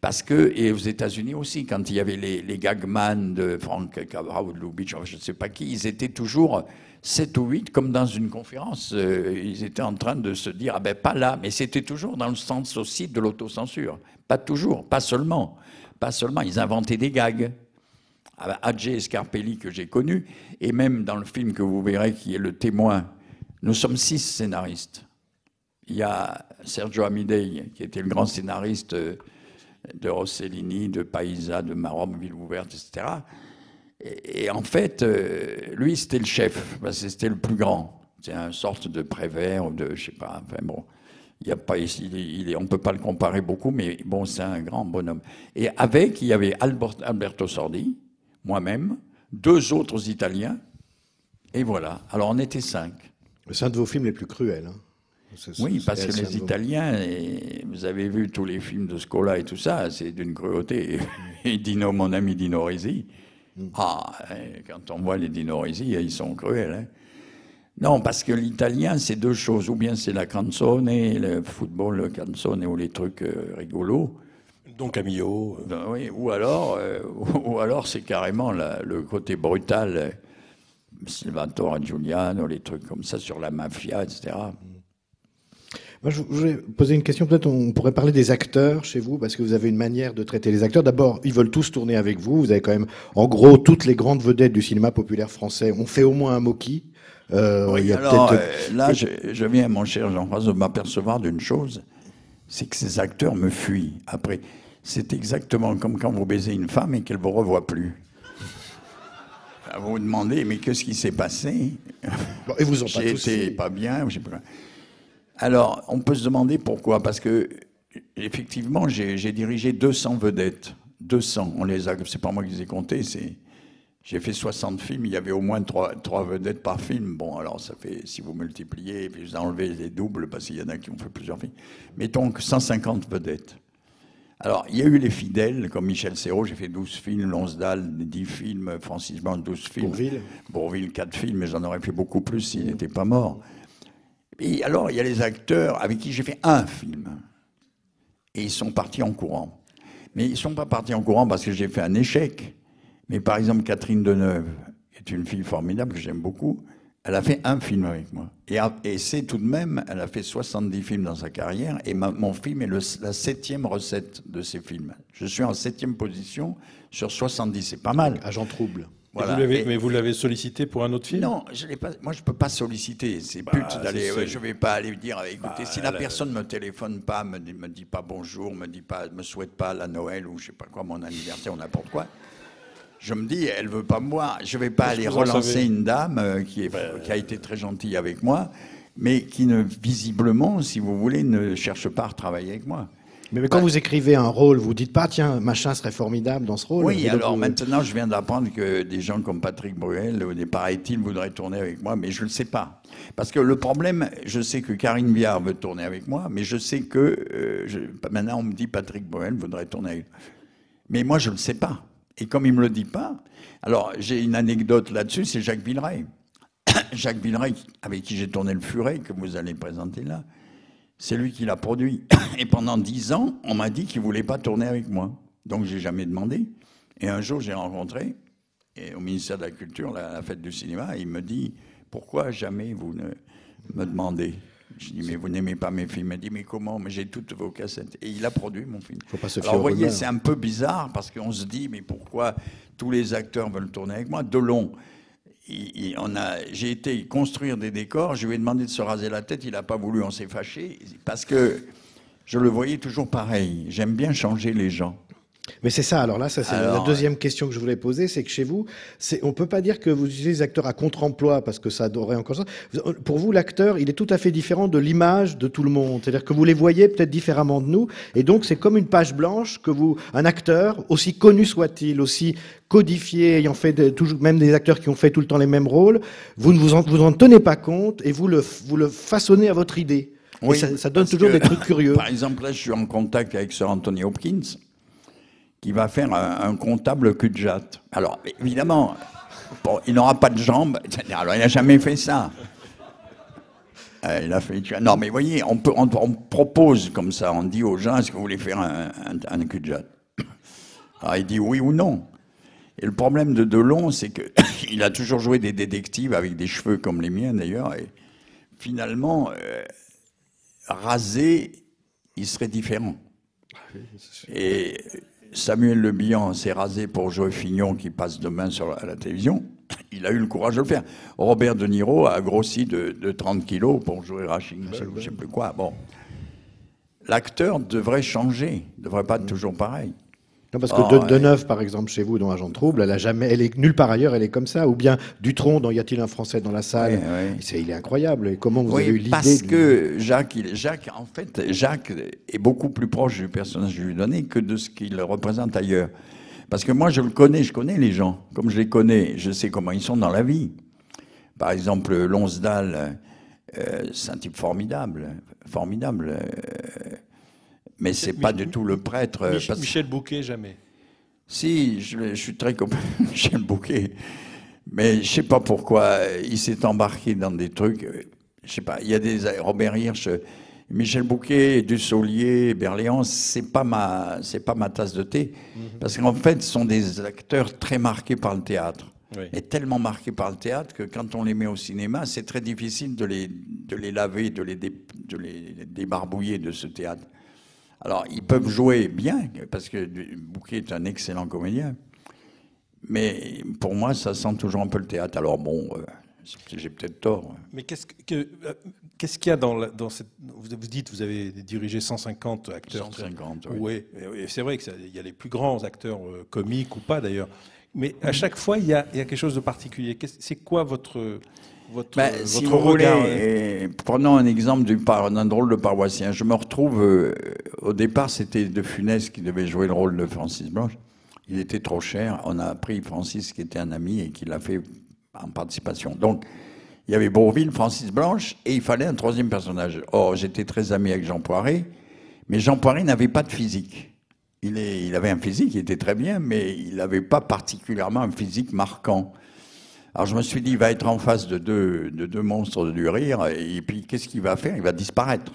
Parce que, et aux États-Unis aussi, quand il y avait les, les de Frank Capra ou de Lubitsch, je ne sais pas qui, ils étaient toujours 7 ou 8, comme dans une conférence. Euh, ils étaient en train de se dire, ah ben pas là, mais c'était toujours dans le sens aussi de l'autocensure. Pas toujours, pas seulement. Pas seulement, ils inventaient des gags. Ah, Adjé Scarpelli, que j'ai connu, et même dans le film que vous verrez, qui est Le Témoin, nous sommes six scénaristes. Il y a Sergio Amidei, qui était le grand scénariste euh, de Rossellini, de Paisa, de Marom, Ville ouverte, etc. Et, en fait, euh, lui, c'était le chef, parce que c'était le plus grand. C'est une sorte de prévert, ou de, je sais pas, enfin bon. Y a pas on ne peut pas le comparer beaucoup, mais bon, c'est un grand bonhomme. Et avec, il y avait Albert- Alberto Sordi, moi-même, deux autres Italiens, et voilà. Alors on était cinq. C'est un de vos films les plus cruels. hein. Oui, parce que les Italiens, et vous avez vu tous les films de Scola et tout ça, c'est d'une cruauté. <laughs> Et Dino, mon ami Dino Risi, ah, hein, quand on voit les Dino Risi, ils sont cruels. hein. Non, parce que l'italien, c'est deux choses. Ou bien c'est la canzone, le football, le canzone, ou les trucs euh, rigolos. donc Camillo. euh, Ben oui, ou alors, euh, <laughs> ou alors c'est carrément la- le côté brutal, Salvatore Giuliano, les trucs comme ça sur la mafia, etc. Moi, je voulais poser une question. Peut-être on pourrait parler des acteurs chez vous, parce que vous avez une manière de traiter les acteurs. D'abord, ils veulent tous tourner avec vous. Vous avez quand même, en gros, toutes les grandes vedettes du cinéma populaire français ont fait au moins un moquis. Euh, Oui, il y a alors, euh, là, je, je viens, mon cher Jean-François, de m'apercevoir d'une chose, c'est que ces acteurs me fuient. Après, c'est exactement comme quand vous baisez une femme et qu'elle vous revoit plus. Ah, Vous demandez, mais qu'est-ce qui s'est passé? Bon, et vous en J'ai été pas bien, pas. Alors, on peut se demander pourquoi. Parce que, effectivement, j'ai dirigé 200 vedettes. 200. On les a, c'est pas moi qui les ai comptés, c'est. J'ai fait 60 films, il y avait au moins 3, vedettes par film. Bon, alors ça fait, si vous multipliez, puis vous enlevez les doubles, parce qu'il y en a qui ont fait plusieurs films, mettons que 150 vedettes. Alors, il y a eu les fidèles, comme Michel Serrault, j'ai fait 12 films, Lonsdal, 10 films, Francis Blanc, 12 films. Bourvil. Bourvil, 4 films, mais j'en aurais fait beaucoup plus s'il n'était pas mort. Et alors, il y a les acteurs avec qui j'ai fait un film. Et ils sont partis en courant. Mais ils ne sont pas partis en courant parce que j'ai fait un échec. Mais par exemple, Catherine Deneuve, est une fille formidable que j'aime beaucoup, elle a fait un film avec moi. Et, c'est tout de même, elle a fait 70 films dans sa carrière, et ma- mon film est le- la septième recette de ces films. Je suis en septième position sur 70, c'est pas mal. Agent trouble. et Voilà. vous l'avez- Et- mais vous l'avez sollicité pour un autre film? Non, je pas, moi je peux pas solliciter. C'est pute d'aller. ouais, je vais pas aller dire. Écoutez, Bah, si la personne me téléphone pas, me dit, me dit pas bonjour, me dit pas, me souhaite pas la Noël ou je sais pas quoi, mon anniversaire ou n'importe quoi. Je me dis, elle veut pas me voir. Je vais pas Parce aller relancer une dame euh, qui, est, qui a été très gentille avec moi, mais qui ne, visiblement, si vous voulez, ne cherche pas à travailler avec moi. Mais, mais quand vous écrivez un rôle, vous dites pas, tiens, machin serait formidable dans ce rôle. Oui, Et alors vous- maintenant, je viens d'apprendre que des gens comme Patrick Bruel, au départ, il voudraient tourner avec moi, mais je ne le sais pas. Parce que le problème, je sais que Karine Viard veut tourner avec moi, mais je sais que euh, je- maintenant, on me dit Patrick Bruel voudrait tourner avec Mais moi, je ne le sais pas. Et comme il ne me le dit pas, alors j'ai une anecdote là-dessus, c'est Jacques Villeray. <coughs> Jacques Villeray, avec qui j'ai tourné le Furet, que vous allez présenter là, c'est lui qui l'a produit. <coughs> Et pendant dix ans, on m'a dit qu'il ne voulait pas tourner avec moi. Donc, j'ai jamais demandé. Et un jour, j'ai rencontré, au ministère de la Culture, la, la fête du cinéma, il me dit Pourquoi jamais vous ne me demandez? Je dis Mais vous n'aimez pas mes films Il m'a dit Mais comment? Mais j'ai toutes vos cassettes. Et il a produit mon film. Faut pas se fier Alors, vous voyez, c'est un peu bizarre parce qu'on se dit Mais pourquoi tous les acteurs veulent tourner avec moi? Delon. il- il- on a, j'ai été construire des décors, je lui ai demandé de se raser la tête, il n'a pas voulu, on s'est fâché, parce que je le voyais toujours pareil. J'aime bien changer les gens. Mais c'est ça, alors là, ça c'est la deuxième question que je voulais poser, c'est que chez vous, c'est, on peut pas dire que vous utilisez les acteurs à contre-emploi, parce que ça aurait encore ça. Vous- Pour vous, l'acteur, il est tout à fait différent de l'image de tout le monde. C'est-à-dire que vous les voyez peut-être différemment de nous, et donc c'est comme une page blanche que vous, un acteur, aussi connu soit-il, aussi codifié, ayant fait de- toujours, même des acteurs qui ont fait tout le temps les mêmes rôles, vous ne vous en, vous en tenez pas compte, et vous le, vous le façonnez à votre idée. Et ça, ça donne toujours que, des trucs curieux. Par exemple, là, je suis en contact avec Sir Anthony Hopkins, qui va faire un, un comptable cul de jatte. Alors, évidemment, bon, il n'aura pas de jambes. Alors, il n'a jamais fait ça. Euh, il a fait. Non, mais voyez, on, peut, on, on propose comme ça, on dit aux gens est-ce que vous voulez faire un, un, un cul de jatte Alors, il dit oui ou non. Et le problème de Delon, c'est qu'il <coughs> a toujours joué des détectives avec des cheveux comme les miens d'ailleurs. Et finalement, euh, rasé, il serait différent. Et Samuel Le Bihan s'est rasé pour jouer Fignon qui passe demain sur la, à la télévision. <laughs> Il a eu le courage de le faire. Robert De Niro a grossi de, de 30 kilos pour jouer Rachingbell, je ne sais plus quoi. Bon. L'acteur devrait changer, ne devrait pas être toujours pareil. Non, parce que Oh, de, ouais. Deneuve, par exemple, chez vous, dans Agent Trouble, elle a jamais, elle est nulle part ailleurs, elle est comme ça. Ou bien Dutronc, dans Y a-t-il un Français dans la salle Ouais, ouais. C'est, Il est incroyable. Et comment vous Oui, avez eu l'idée parce que Jacques, il- Jacques, en fait, Jacques est beaucoup plus proche du personnage que je lui ai donné que de ce qu'il représente ailleurs. Parce que moi, je le connais, je connais les gens. Comme je les connais, je sais comment ils sont dans la vie. Par exemple, Lonsdal, euh, c'est un type formidable, formidable. euh, mais c'est pas du tout le prêtre. euh, Mich- parce- Michel Bouquet, jamais. si, je, je suis très copain <laughs> Michel Bouquet, mais je sais pas pourquoi euh, il s'est embarqué dans des trucs. euh, Je sais pas. Il y a des Robert Hirsch, euh, Michel Bouquet, Dussolier, Berléand. C'est pas ma, pas ma tasse de thé, parce qu'en fait, ce sont des acteurs très marqués par le théâtre. Oui. Et tellement marqués par le théâtre que quand on les met au cinéma, c'est très difficile de les, de les laver, de les, dé- de les débarbouiller de ce théâtre. Alors, ils peuvent jouer bien, parce que Bouquet est un excellent comédien. Mais pour moi, ça sent toujours un peu le théâtre. Alors bon, euh, j'ai peut-être tort. Mais qu'est-ce que- que- euh, qu'il y a dans, la- dans cette... Vous, dites, vous avez dirigé 150 acteurs. 150, oui. C'est vrai qu'il y a les plus grands acteurs euh, comiques ou pas d'ailleurs. Mais à chaque fois, il y a, il y a quelque chose de particulier. C'est quoi votre, votre, Ben, votre si vous regard voulez, euh, prenons un exemple d'un drôle de paroissien. Je me retrouve, euh, au départ, c'était De Funès qui devait jouer le rôle de Francis Blanche. Il était trop cher. On a pris Francis, qui était un ami, et qui l'a fait en participation. Donc, il y avait Bourville, Francis Blanche, et il fallait un troisième personnage. Or, j'étais très ami avec Jean Poiret, mais Jean Poiret n'avait pas de physique. Il, est, il avait un physique, il était très bien, mais il n'avait pas particulièrement un physique marquant. Alors je me suis dit, il va être en face de deux, de deux monstres du rire, et puis qu'est-ce qu'il va faire? Il va disparaître.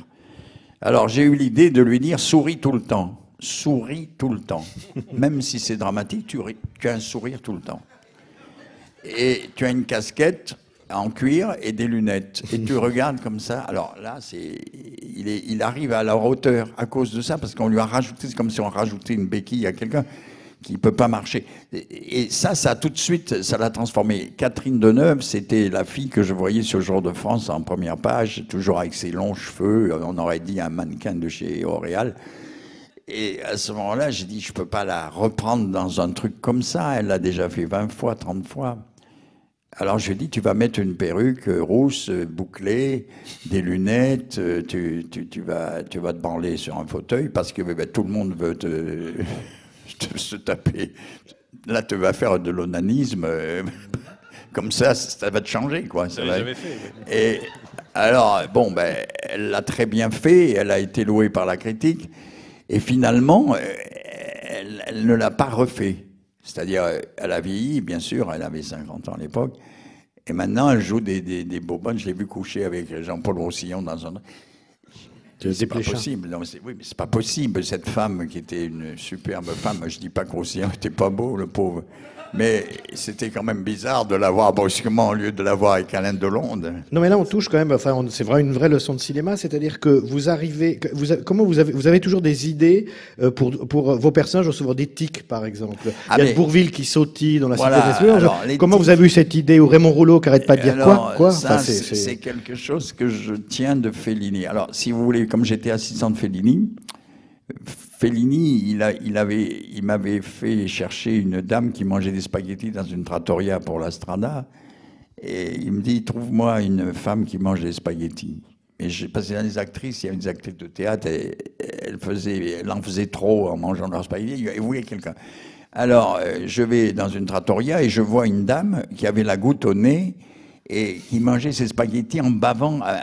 Alors j'ai eu l'idée de lui dire, souris tout le temps. Souris tout le temps. <laughs> Même si c'est dramatique, tu, ris- tu as un sourire tout le temps. Et tu as une casquette en cuir et des lunettes. Et tu <laughs> regardes comme ça. Alors là, c'est, il, est, il arrive à la hauteur à cause de ça, parce qu'on lui a rajouté, c'est comme si on rajoutait une béquille à quelqu'un qui peut pas marcher. Et, et ça, ça tout de suite, ça l'a transformé. Catherine Deneuve, c'était la fille que je voyais sur Jour de France en première page, toujours avec ses longs cheveux. On aurait dit un mannequin de chez L'Oréal. Et à ce moment-là, j'ai dit, je peux pas la reprendre dans un truc comme ça. Elle l'a déjà fait 20 fois, 30 fois. Alors je lui ai dit, tu vas mettre une perruque euh, rousse, euh, bouclée, des lunettes, euh, tu, tu, tu vas, tu vas te branler sur un fauteuil parce que ben, tout le monde veut te- se taper. Là, tu vas faire de l'onanisme. euh, Comme ça, ça va te changer, quoi. Ça va- fait. Et alors, bon, ben, elle l'a très bien fait, elle a été louée par la critique, et finalement, euh, elle, elle ne l'a pas refait. C'est-à-dire, elle a vieilli, bien sûr, elle avait 50 ans à l'époque, et maintenant, elle joue des, des, des bonbonnes. Je l'ai vu coucher avec Jean-Paul Roussillon dans un... C'est pas possible. Non, oui, mais c'est pas possible. Cette femme qui était une superbe femme. Je dis pas que Roussillon était pas beau, le pauvre. Mais c'était quand même bizarre de l'avoir brusquement au lieu de l'avoir avec Alain Delon. Non, mais là, on touche quand même. Enfin, c'est vrai une vraie leçon de cinéma, c'est-à-dire que vous arrivez. que vous, avez- comment vous avez Vous avez toujours des idées euh, pour pour vos personnages, souvent des tics, par exemple. Ah, Il y a Bourville qui sautille dans la Voilà, Cité des alors, Comment tics- vous avez eu cette idée ou Raymond Rouleau qui arrête pas de dire Alors, quoi quoi Enfin, c'est quelque chose que je tiens de Fellini. Alors, si vous voulez, comme j'étais assistant de Fellini, Fellini, il, a, avait, il m'avait fait chercher une dame qui mangeait des spaghettis dans une trattoria pour la Strada. Et il me dit, trouve-moi une femme qui mange des spaghettis. Et j'ai passé dans les actrices, il y avait des actrices de théâtre, et elles, faisaient, elles en faisaient trop en mangeant leurs spaghettis. Elles voulaient quelqu'un. Alors, euh, je vais dans une trattoria et je vois une dame qui avait la goutte au nez et qui mangeait ses spaghettis en bavant. euh,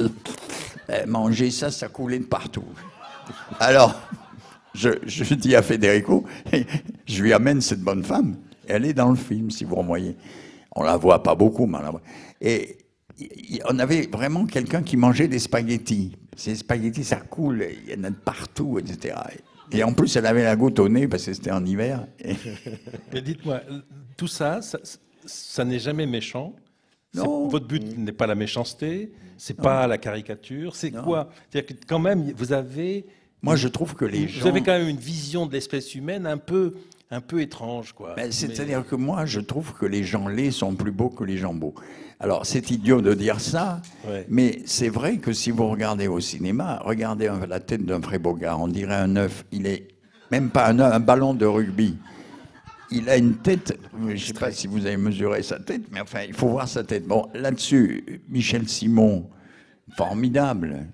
euh, euh, manger ça, ça coulait de partout. Alors, je, je dis à Federico, je lui amène cette bonne femme. Elle est dans le film, si vous revoyez. On la voit pas beaucoup, mais on la voit. Et on avait vraiment quelqu'un qui mangeait des spaghettis. Ces spaghettis, ça coule, il y en a de partout, etc. Et en plus, elle avait la goutte au nez parce que c'était en hiver. <laughs> Mais dites-moi, tout ça, ça, ça n'est jamais méchant. Non. Votre but n'est pas la méchanceté, c'est pas la caricature, c'est quoi? C'est-à-dire que quand même, vous avez, Moi, je trouve que les vous gens. avez quand même une vision de l'espèce humaine un peu, un peu étrange, quoi. Ben, Mais- C'est-à-dire que moi, je trouve que les gens laids sont plus beaux que les gens beaux. Alors, c'est idiot de dire ça, Ouais. mais c'est vrai que si vous regardez au cinéma, regardez la tête d'un Fred Bogart, on dirait un œuf. Il est même pas un un ballon de rugby. Il a une tête, je ne sais pas si vous avez mesuré sa tête, mais enfin, il faut voir sa tête. Bon, là-dessus, Michel Simon, formidable,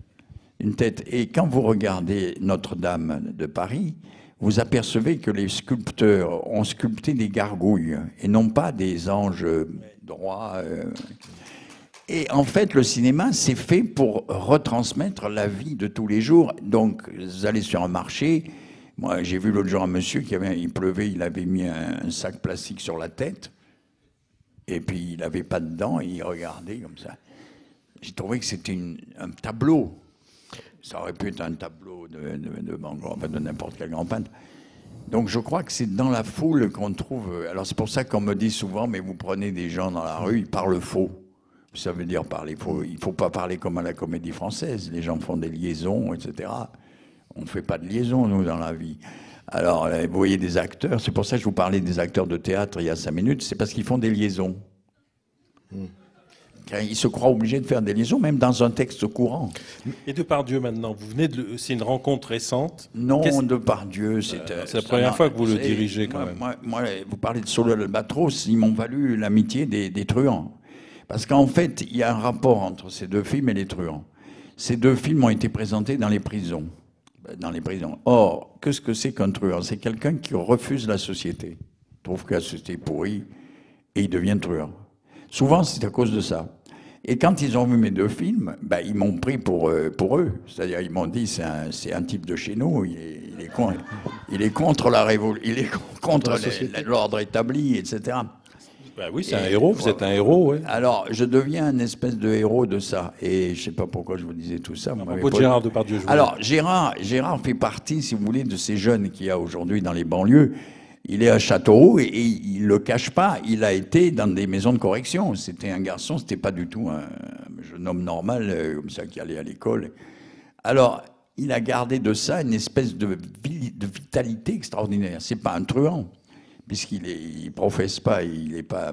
une tête. Et quand vous regardez Notre-Dame de Paris, vous apercevez que les sculpteurs ont sculpté des gargouilles et non pas des anges droits. euh. Et en fait, le cinéma, c'est fait pour retransmettre la vie de tous les jours. Donc, vous allez sur un marché. Moi, j'ai vu l'autre jour un monsieur qui avait, il pleuvait, il avait mis un, sac plastique sur la tête. Et puis, il n'avait pas dedans, et il regardait comme ça. J'ai trouvé que c'était un tableau. Ça aurait pu être un tableau de, n'importe quel grand peintre. Donc je crois que c'est dans la foule qu'on trouve. Alors c'est pour ça qu'on me dit souvent, mais vous prenez des gens dans la rue, ils parlent faux. Ça veut dire parler faux. Il ne faut pas parler comme à la comédie française. Les gens font des liaisons, etc. On ne fait pas de liaison, nous, dans la vie. Alors, euh, vous voyez des acteurs, c'est pour ça que je vous parlais des acteurs de théâtre il y a cinq minutes, c'est parce qu'ils font des liaisons. Car Ils se croient obligés de faire des liaisons, même dans un texte courant. Et de par Dieu maintenant, vous venez de, c'est une rencontre récente. Non, Qu'est-ce- de par Dieu, c'est. euh, c'est la première fois que vous le dirigez, quand moi- même. Moi, moi, vous parlez de Solo l'Albatros, ils m'ont valu l'amitié des, des truands. Parce qu'en fait, il y a un rapport entre ces deux films et les truands. Ces deux films ont été présentés dans les prisons. Dans les prisons. Or, qu'est-ce que c'est qu'un truand? C'est quelqu'un qui refuse la société, trouve que la société est pourrie, et il devient truand. Souvent, c'est à cause de ça. Et quand ils ont vu mes deux films, ben, ils m'ont pris pour, euh, pour eux. C'est-à-dire, ils m'ont dit, c'est un, c'est un type de chez nous, il est, il est, con- il est contre la révolution, il est <laughs> contre l'ordre établi, etc. Bah oui, c'est un héros, vous êtes un héros, ouais. Alors, je deviens une espèce de héros de ça. Et je sais pas pourquoi je vous disais tout ça. vous À m'avez propos de pas- Gérard Depardieu, je Alors, Gérard, Gérard fait partie, si vous voulez, de ces jeunes qu'il y a aujourd'hui dans les banlieues. Il est à Châteauroux et, il le cache pas. Il a été dans des maisons de correction. C'était un garçon, c'était pas du tout un jeune homme normal, euh, comme ça, qui allait à l'école. Alors, il a gardé de ça une espèce de, vi- de vitalité extraordinaire. C'est pas un truand, puisqu'il il professe pas, il n'est pas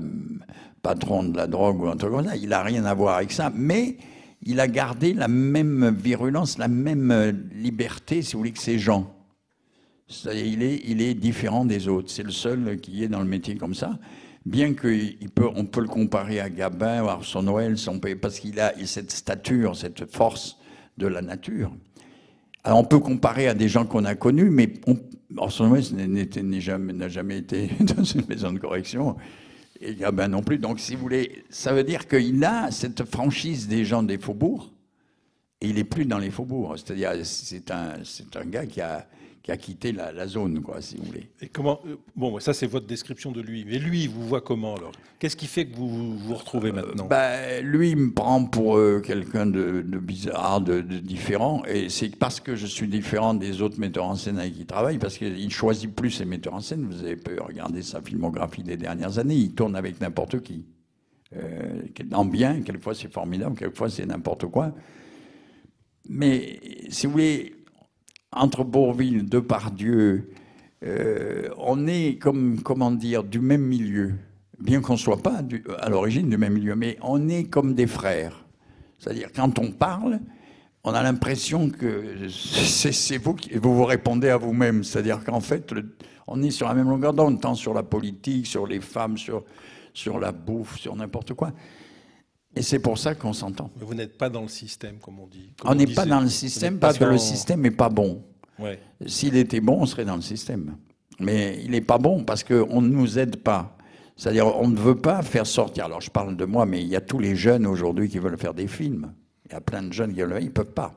patron de la drogue ou un truc comme ça. Il a rien à voir avec ça, mais il a gardé la même virulence, la même euh, liberté, si vous voulez, que ces gens. C'est-à-dire, il est, différent des autres. C'est le seul qui est dans le métier comme ça. Bien qu'on peut, le comparer à Gabin ou Orson Welles, parce qu'il a cette stature, cette force de la nature. Alors, on peut comparer à des gens qu'on a connus, mais on, Orson Welles n'est n'a jamais été <laughs> dans une maison de correction, et Gabin non plus. Donc, si vous voulez, ça veut dire qu'il a cette franchise des gens des faubourgs, et il est plus dans les faubourgs. C'est-à-dire, c'est c'est un gars qui a, qui a quitté la, la zone, quoi, si vous voulez. Et comment euh, Bon, ça c'est votre description de lui. Mais lui, il vous voit comment alors? Qu'est-ce qui fait que vous vous, vous retrouvez maintenant? Ben, lui, il me prend pour euh, quelqu'un de, de bizarre, de, de différent. Et c'est parce que je suis différent des autres metteurs en scène avec qui il travaille, parce qu'il choisit plus ses metteurs en scène. Vous avez pu regarder sa filmographie des dernières années. Il tourne avec n'importe qui. Euh, en bien, quelquefois c'est formidable, quelquefois c'est n'importe quoi. Mais si vous voulez, entre Bourville, Depardieu, euh, on est comme comment dire du même milieu, bien qu'on soit pas à l'origine du même milieu, mais on est comme des frères. C'est-à-dire quand on parle, on a l'impression que c'est vous qui vous vous répondez à vous-même. C'est-à-dire qu'en fait, on est sur la même longueur d'onde, tant sur la politique, sur les femmes, sur sur la bouffe, sur n'importe quoi. Et c'est pour ça qu'on s'entend. Mais Vous n'êtes pas dans le système, comme on dit. Comme On n'est pas dans le système parce que le système n'est pas bon. Ouais. S'il était bon, on serait dans le système. Mais il n'est pas bon parce qu'on ne nous aide pas. C'est-à-dire, on ne veut pas faire sortir. Alors, je parle de moi, mais il y a tous les jeunes aujourd'hui qui veulent faire des films. Il y a plein de jeunes qui veulent, ils ne peuvent pas.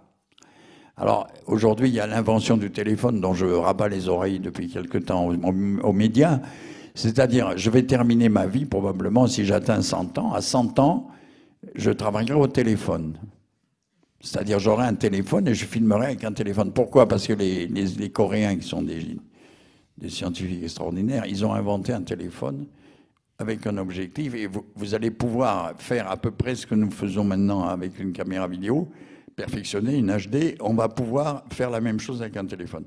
Alors, aujourd'hui, il y a l'invention du téléphone dont je rabats les oreilles depuis quelque temps aux médias. C'est-à-dire, je vais terminer ma vie, probablement, si j'atteins 100 ans. À 100 ans, je travaillerai au téléphone. C'est-à-dire, j'aurai un téléphone et je filmerai avec un téléphone. Pourquoi? Parce que les, Coréens, qui sont des, scientifiques extraordinaires, ils ont inventé un téléphone avec un objectif et vous, vous allez pouvoir faire à peu près ce que nous faisons maintenant avec une caméra vidéo, perfectionner une HD, on va pouvoir faire la même chose avec un téléphone.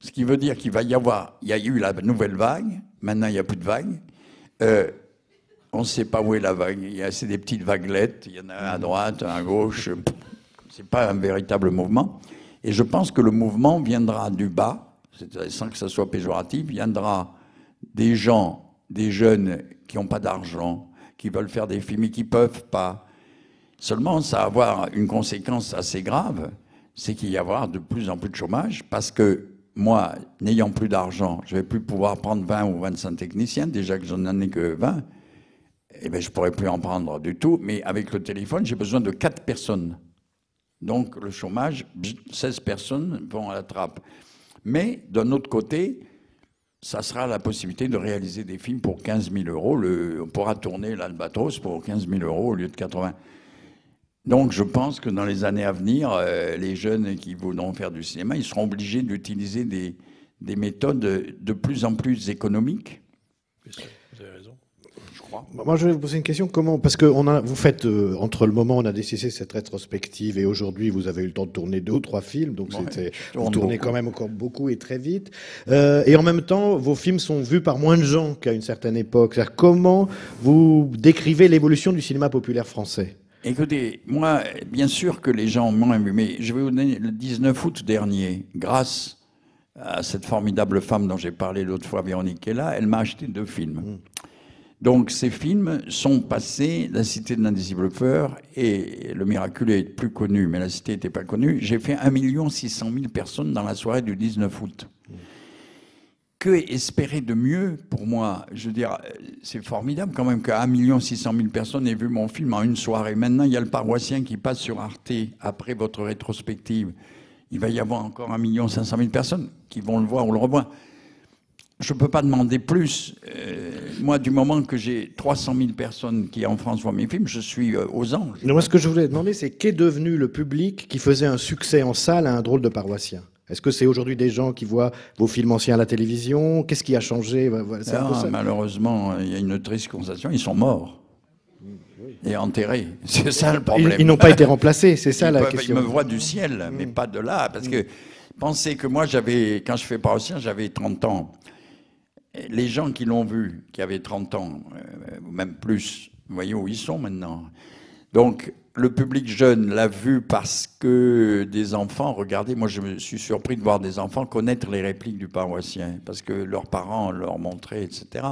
Ce qui veut dire qu'il va y avoir, il y a eu la nouvelle vague, maintenant il n'y a plus de vague. Euh, on ne sait pas où est la vague. Il y a c'est des petites vaguelettes. Il y en a à droite, à gauche. C'est pas un véritable mouvement. Et je pense que le mouvement viendra du bas, sans que ça soit péjoratif, viendra des gens, des jeunes qui n'ont pas d'argent, qui veulent faire des films et qui peuvent pas. Seulement, ça va avoir une conséquence assez grave, c'est qu'il y avoir de plus en plus de chômage, parce que moi, n'ayant plus d'argent, je vais plus pouvoir prendre 20 ou 25 techniciens, déjà que j'en ai que 20, eh ben, je pourrais plus en prendre du tout, mais avec le téléphone, j'ai besoin de 4 personnes. Donc, le chômage, bzz, 16 personnes vont à la trappe. Mais, d'un autre côté, ça sera la possibilité de réaliser des films pour 15 000 euros. On pourra tourner l'Albatros pour 15 000 euros au lieu de 80. Donc, je pense que dans les années à venir, euh, les jeunes qui voudront faire du cinéma, ils seront obligés d'utiliser des, des méthodes de plus en plus économiques. Vous avez raison. Je crois. Moi, je vais vous poser une question. Comment Parce que on a, vous faites euh, entre le moment où on a décidé cette rétrospective et aujourd'hui, vous avez eu le temps de tourner deux ou trois films, donc Ouais, c'était vous tourne tournez beaucoup. quand même encore beaucoup et très vite. Euh, et en même temps, vos films sont vus par moins de gens qu'à une certaine époque. C'est-à-dire, comment vous décrivez l'évolution du cinéma populaire français? Écoutez, moi, bien sûr que les gens vu, mais je vais vous donner le 19 août dernier, grâce à cette formidable femme dont j'ai parlé l'autre fois, Véronique là, elle m'a acheté deux films. Donc ces films sont passés, La Cité de l'Indicible Peur et Le Miraculé est plus connu, mais La Cité n'était pas connue. J'ai fait 1 600 000 personnes dans la soirée du 19 août. Que espérer de mieux pour moi? Je veux dire, c'est formidable quand même qu'à 1 600 000 personnes aient vu mon film en une soirée. Maintenant, il y a le paroissien qui passe sur Arte après votre rétrospective. Il va y avoir encore 1 500 000 personnes qui vont le voir ou le revoir. Je ne peux pas demander plus. Euh, moi, du moment que j'ai 300 000 personnes qui en France voient mes films, je suis euh, aux anges. Non, Moi, ce que je voulais demander, c'est qu'est devenu le public qui faisait un succès en salle à un drôle de paroissien? Est-ce que c'est aujourd'hui des gens qui voient vos films anciens à la télévision? Qu'est-ce qui a changé? Ah, malheureusement, il y a une triste constatation, ils sont morts. Et enterrés. <laughs> C'est ça le problème. Ils, ils n'ont pas été remplacés, c'est ça ils la peuvent- question. Ils me voient du ciel, mais pas de là. Parce que pensez que moi, j'avais, quand je fais paroissien, j'avais 30 ans. Les gens qui l'ont vu, qui avaient 30 ans, euh, même plus, vous voyez où ils sont maintenant. Donc, le public jeune l'a vu parce que des enfants, regardez, moi je me suis surpris de voir des enfants connaître les répliques du paroissien, parce que leurs parents leur montraient, etc.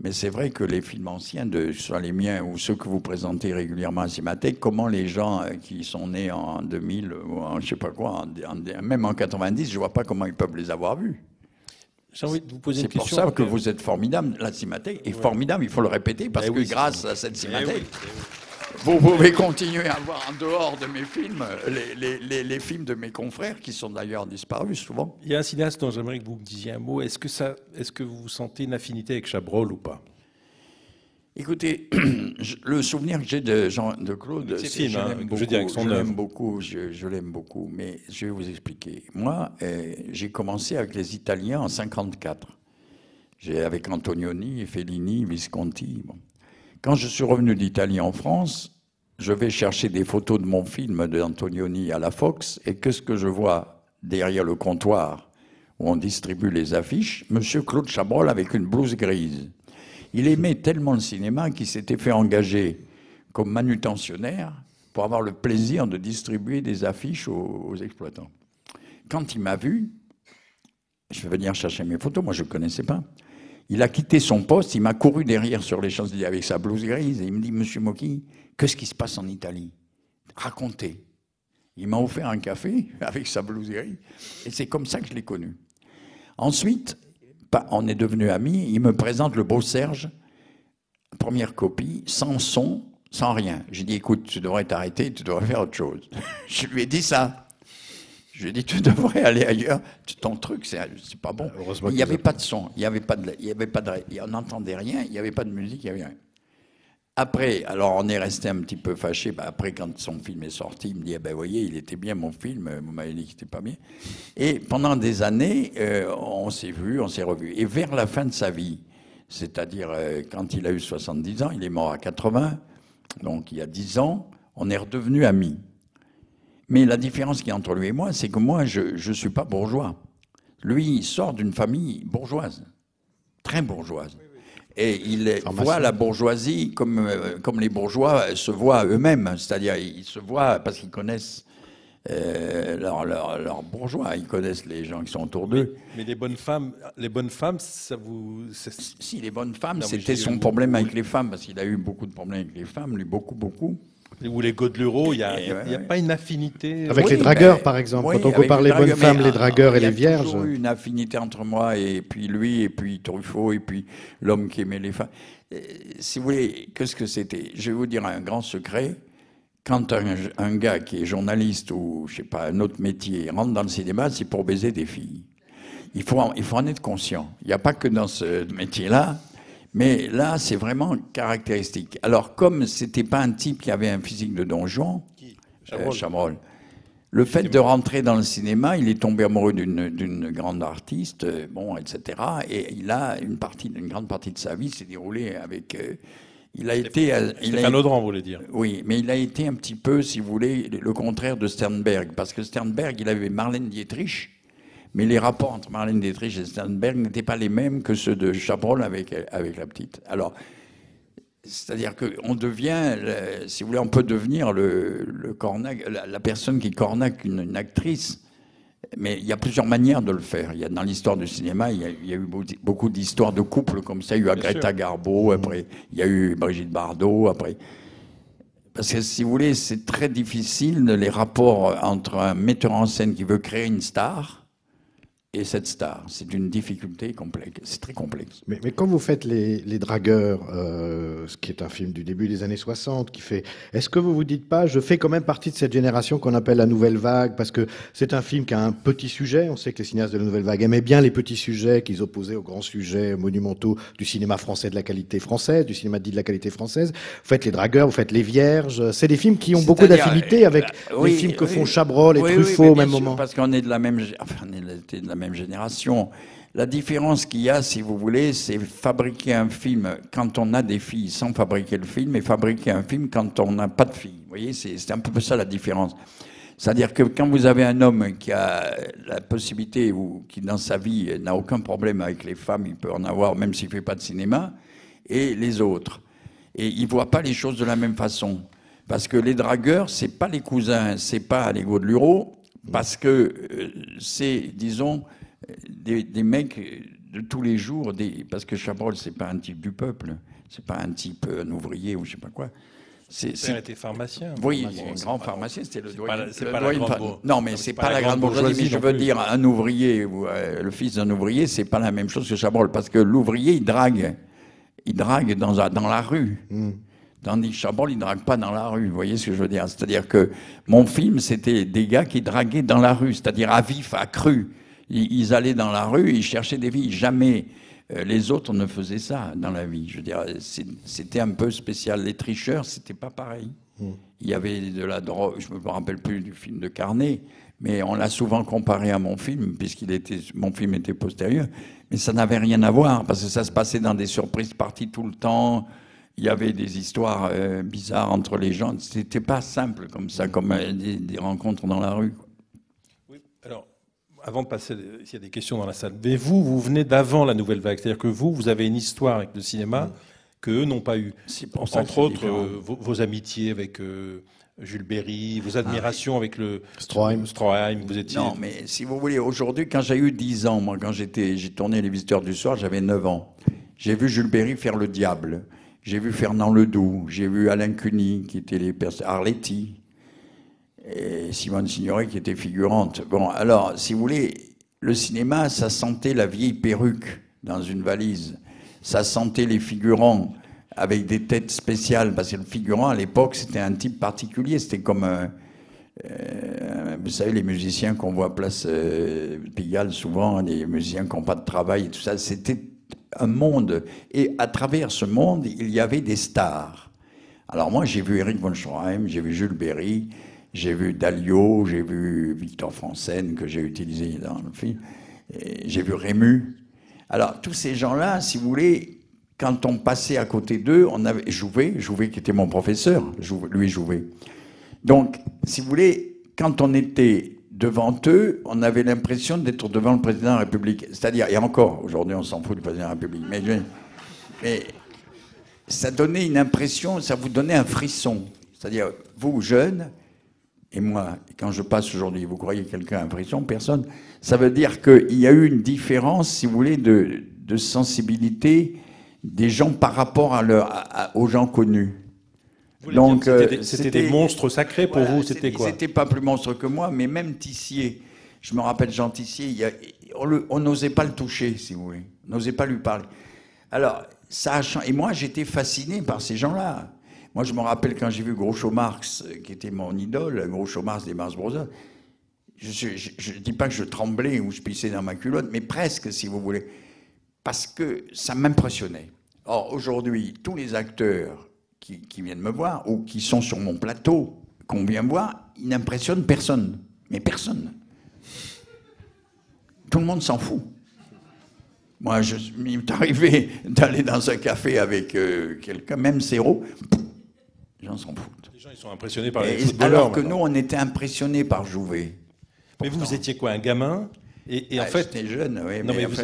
Mais c'est vrai que les films anciens, de, soit les miens ou ceux que vous présentez régulièrement à Cinémathèque, comment les gens euh, qui sont nés en 2000 ou en je sais pas quoi, même en 90, je vois pas comment ils peuvent les avoir vus. J'ai envie de vous poser C'est pour ça que vous êtes formidable. La Cinémathèque est formidable, il faut le répéter, parce Eh que oui, grâce à cette Eh Cinémathèque, oui, vous pouvez continuer à voir en dehors de mes films les, les- les- les films de mes confrères, qui sont d'ailleurs disparus souvent. Il y a un cinéaste dont j'aimerais que vous me disiez un mot. Est-ce que, ça, est-ce que vous sentez une affinité avec Chabrol ou pas? Écoutez, <clears throat> je- le souvenir que j'ai de Jean de Claude, c'est- films, je hein, l'aime je beaucoup, veux dire, avec son je l'aime beaucoup, je, je l'aime beaucoup, mais je vais vous expliquer. Moi, euh, j'ai commencé avec les Italiens en 54. J'ai avec Antonioni, Fellini, Visconti. bon. Quand je suis revenu d'Italie en France, je vais chercher des photos de mon film d'Antonioni à la Fox, et qu'est-ce que je vois derrière le comptoir où on distribue les affiches? Monsieur Claude Chabrol avec une blouse grise. Il aimait tellement le cinéma qu'il s'était fait engager comme manutentionnaire pour avoir le plaisir de distribuer des affiches aux, exploitants. Quand il m'a vu, je vais venir chercher mes photos, moi je ne connaissais pas. Il a quitté son poste, il m'a couru derrière sur les Champs-Élysées avec sa blouse grise et il me dit Monsieur Moki, qu'est-ce qui se passe en Italie? Racontez. Il m'a offert un café <laughs> avec sa blouse grise et c'est comme ça que je l'ai connu. Ensuite, on est devenus amis, il me présente le beau Serge, première copie, sans son, sans rien. J'ai dit écoute, tu devrais t'arrêter, tu devrais faire autre chose. <laughs> je lui ai dit ça. Je lui ai dit, tu devrais aller ailleurs. Ton truc, c'est c'est pas bon. Il n'y avait pas de son, il n'y avait pas de, il y avait pas de, on n'entendait rien, il n'y avait pas de musique, il n'y avait rien. Après, alors on est resté un petit peu fâché. Bah, après, quand son film est sorti, il me dit, eh ben, voyez, il était bien mon film, vous m'avez dit pas bien. Et pendant des années, euh, on s'est vu, on s'est revu. Et vers la fin de sa vie, c'est-à-dire euh, quand il a eu 70 ans, il est mort à 80, donc il y a 10 ans, on est redevenus amis. Mais la différence qu'il y a entre lui et moi, c'est que moi, je ne suis pas bourgeois. Lui, il sort d'une famille bourgeoise, très bourgeoise. Et il Pharmacien. voit la bourgeoisie comme, euh, comme les bourgeois se voient eux-mêmes. C'est-à-dire, ils se voient parce qu'ils connaissent euh, leurs leur, leur bourgeois, ils connaissent les gens qui sont autour d'eux. Mais les bonnes femmes, les bonnes femmes, ça vous. Si les bonnes femmes, c'était son vous- problème vous- avec les femmes, parce qu'il a eu beaucoup de problèmes avec les femmes, lui, beaucoup, beaucoup. Ou les Godeluro, il n'y a, y a- ouais, il y a ouais. pas une affinité. Avec Oui, les dragueurs, par exemple. oui, Quand on compare les les bonnes dragueurs, femmes, les dragueurs et il y a les vierges. toujours eu une affinité entre moi et puis lui, et puis Truffaut, et puis l'homme qui aimait les femmes. Si vous voulez, qu'est-ce que c'était? Je vais vous dire un grand secret. Quand un, un gars qui est journaliste ou, je sais pas, un autre métier rentre dans le cinéma, c'est pour baiser des filles. Il faut, en, il faut en être conscient. Il n'y a pas que dans ce métier-là, mais là, c'est vraiment caractéristique. Alors, comme c'était pas un type qui avait un physique de Don Juan, euh, Chabrol, le fait de rentrer dans le cinéma, il est tombé amoureux d'une grande artiste, euh, bon, etc. Et il a une partie, une grande partie de sa vie s'est déroulée avec. euh, il a été. euh, il a Audran, vous voulez dire. oui, mais il a été un petit peu, si vous voulez, le contraire de Sternberg. Parce que Sternberg, il avait Marlène Dietrich, mais les rapports entre Marlène Dietrich et Sternberg n'étaient pas les mêmes que ceux de Chabrol avec, avec la petite. Alors, c'est-à-dire qu'on devient, si vous voulez, on peut devenir le, le cornac, la, la personne qui cornaque une, une actrice. Mais il y a plusieurs manières de le faire. Il y a, dans l'histoire du cinéma, il y a, il y a eu beau- beaucoup d'histoires de couples comme ça. Il y a eu Greta Garbo, après il y a eu Brigitte Bardot, après. Parce que si vous voulez, c'est très difficile les rapports entre un metteur en scène qui veut créer une star et cette star. C'est une difficulté complexe. C'est très complexe. Mais, mais quand vous faites les, les dragueurs, euh, ce qui est un film du début des années 60, qui fait, est-ce que vous vous dites pas, je fais quand même partie de cette génération qu'on appelle la nouvelle vague, parce que c'est un film qui a un petit sujet. On sait que les cinéastes de la nouvelle vague aimaient bien les petits sujets qu'ils opposaient aux grands sujets monumentaux du cinéma français de la qualité française, du cinéma dit de la qualité française. Vous faites les dragueurs, vous faites les vierges. C'est des films qui ont beaucoup C'est-à-dire, d'affinité avec euh, oui, les films que oui. font Chabrol et Oui, Truffaut au même sûr, moment. Parce qu'on est de la même, enfin, on est de la même génération. La différence qu'il y a, si vous voulez, c'est fabriquer un film quand on a des filles sans fabriquer le film et fabriquer un film quand on n'a pas de filles. Vous voyez, c'est un peu ça la différence. C'est-à-dire que quand vous avez un homme qui a la possibilité ou qui dans sa vie n'a aucun problème avec les femmes, il peut en avoir même s'il fait pas de cinéma, et les autres. Et il voit pas les choses de la même façon. Parce que les dragueurs, c'est pas les cousins, c'est pas les Gaudeluro, parce que euh, c'est, disons, des, des mecs de tous les jours, des, parce que Chabrol, c'est pas un type du peuple, c'est pas un type, euh, un ouvrier ou je sais pas quoi. C'est, Mon père était pharmacien. oui, c'est grand pharmacien, c'était le c'est doyen. pas la- c'est le pas la doyen grande Non, mais c'est pas, la grande bourgeoisie, mais je veux plus. dire, un ouvrier ou euh, le fils d'un ouvrier, c'est pas la même chose que Chabrol, parce que l'ouvrier, il drague. Il drague dans, la- dans la rue. Tandis que Chabrol, il drague pas dans la rue. Vous voyez ce que je veux dire C'est-à-dire que mon film, c'était des gars qui draguaient dans la rue, c'est-à-dire à vif, à cru. Ils, ils allaient dans la rue, ils cherchaient des filles. Jamais euh, les autres ne faisaient ça dans la vie. Je veux dire, c'était un peu spécial. Les tricheurs, c'était pas pareil. Il y avait de la drogue, je me rappelle plus du film de Carnet, mais on l'a souvent comparé à mon film, puisqu'il était, mon film était postérieur. Mais ça n'avait rien à voir, parce que ça se passait dans des surprises parties tout le temps. Il y avait des histoires euh, bizarres entre les gens. C'était pas simple comme ça, comme euh, des, des rencontres dans la rue. quoi. Oui, alors, avant de passer, s'il y a des questions dans la salle, mais vous, vous venez d'avant la nouvelle vague, c'est-à-dire que vous, vous avez une histoire avec le cinéma que eux n'ont pas eu. Pour ça Entre autres, euh, vos, vos amitiés avec euh, Jules Berry, vos admirations avec le Stroheim. Stroheim, vous étiez. Non, mais si vous voulez, aujourd'hui, quand j'ai eu 10 ans, moi, quand j'étais, j'ai tourné Les Visiteurs du Soir, j'avais 9 ans. J'ai vu Jules Berry faire Le Diable. J'ai vu Fernand Ledoux. J'ai vu Alain Cuny, qui était les pers- Arletty. Et Simone Signoret, qui était figurante. Bon, alors, si vous voulez, le cinéma, ça sentait la vieille perruque dans une valise. Ça sentait les figurants avec des têtes spéciales. Parce que le figurant, à l'époque, c'était un type particulier. C'était comme un. Euh, vous savez, les musiciens qu'on voit à place euh, Pigalle, souvent, les musiciens qui n'ont pas de travail et tout ça, c'était un monde. Et à travers ce monde, il y avait des stars. Alors moi, j'ai vu Eric von Stroheim, j'ai vu Jules Berry, j'ai vu Dalio, j'ai vu Victor Franzen, que j'ai utilisé dans le film, j'ai vu Rému. Alors, tous ces gens-là, si vous voulez, quand on passait à côté d'eux, on avait Jouvet, Jouvet qui était mon professeur, lui Jouvet. Donc, si vous voulez, quand on était devant eux, on avait l'impression d'être devant le président de la République. C'est-à-dire, et encore, aujourd'hui, on s'en fout du président de la République. Mais, ça donnait une impression, ça vous donnait un frisson. C'est-à-dire, vous, jeunes, et moi, quand je passe aujourd'hui, vous croyez que quelqu'un un frisson? Personne. Ça veut dire qu'il y a eu une différence, si vous voulez, de, sensibilité des gens par rapport aux gens connus. Vous que euh, c'était des- c'était monstres sacrés pour vous, c'était quoi n'étaient pas plus monstres que moi, mais même Tissier. Je me rappelle Jean Tissier, il y a- on n'osait pas le toucher, si vous voulez. On n'osait pas lui parler. Alors, ça a changé. Et moi, j'étais fasciné par ces gens-là. Moi, je me rappelle quand j'ai vu Groucho Marx, euh, qui était mon idole, Groucho Marx des Mars Brothers, je ne dis pas que je tremblais ou je pissais dans ma culotte, mais presque, si vous voulez, parce que ça m'impressionnait. Or, aujourd'hui, tous les acteurs qui, qui viennent me voir ou qui sont sur mon plateau, qu'on vient voir, ils n'impressionnent personne. Mais personne. Tout le monde s'en fout. Moi, je, il m'est arrivé <laughs> d'aller dans un café avec euh, quelqu'un, même Zéro, les gens s'en foutent. Les gens, ils sont impressionnés par les footballeurs. alors que maintenant. nous, on était impressionnés par Jouvet. Mais vous, vous étiez quoi, un gamin? Et, et en Ah, fait, j'étais jeune, oui, non, mais vous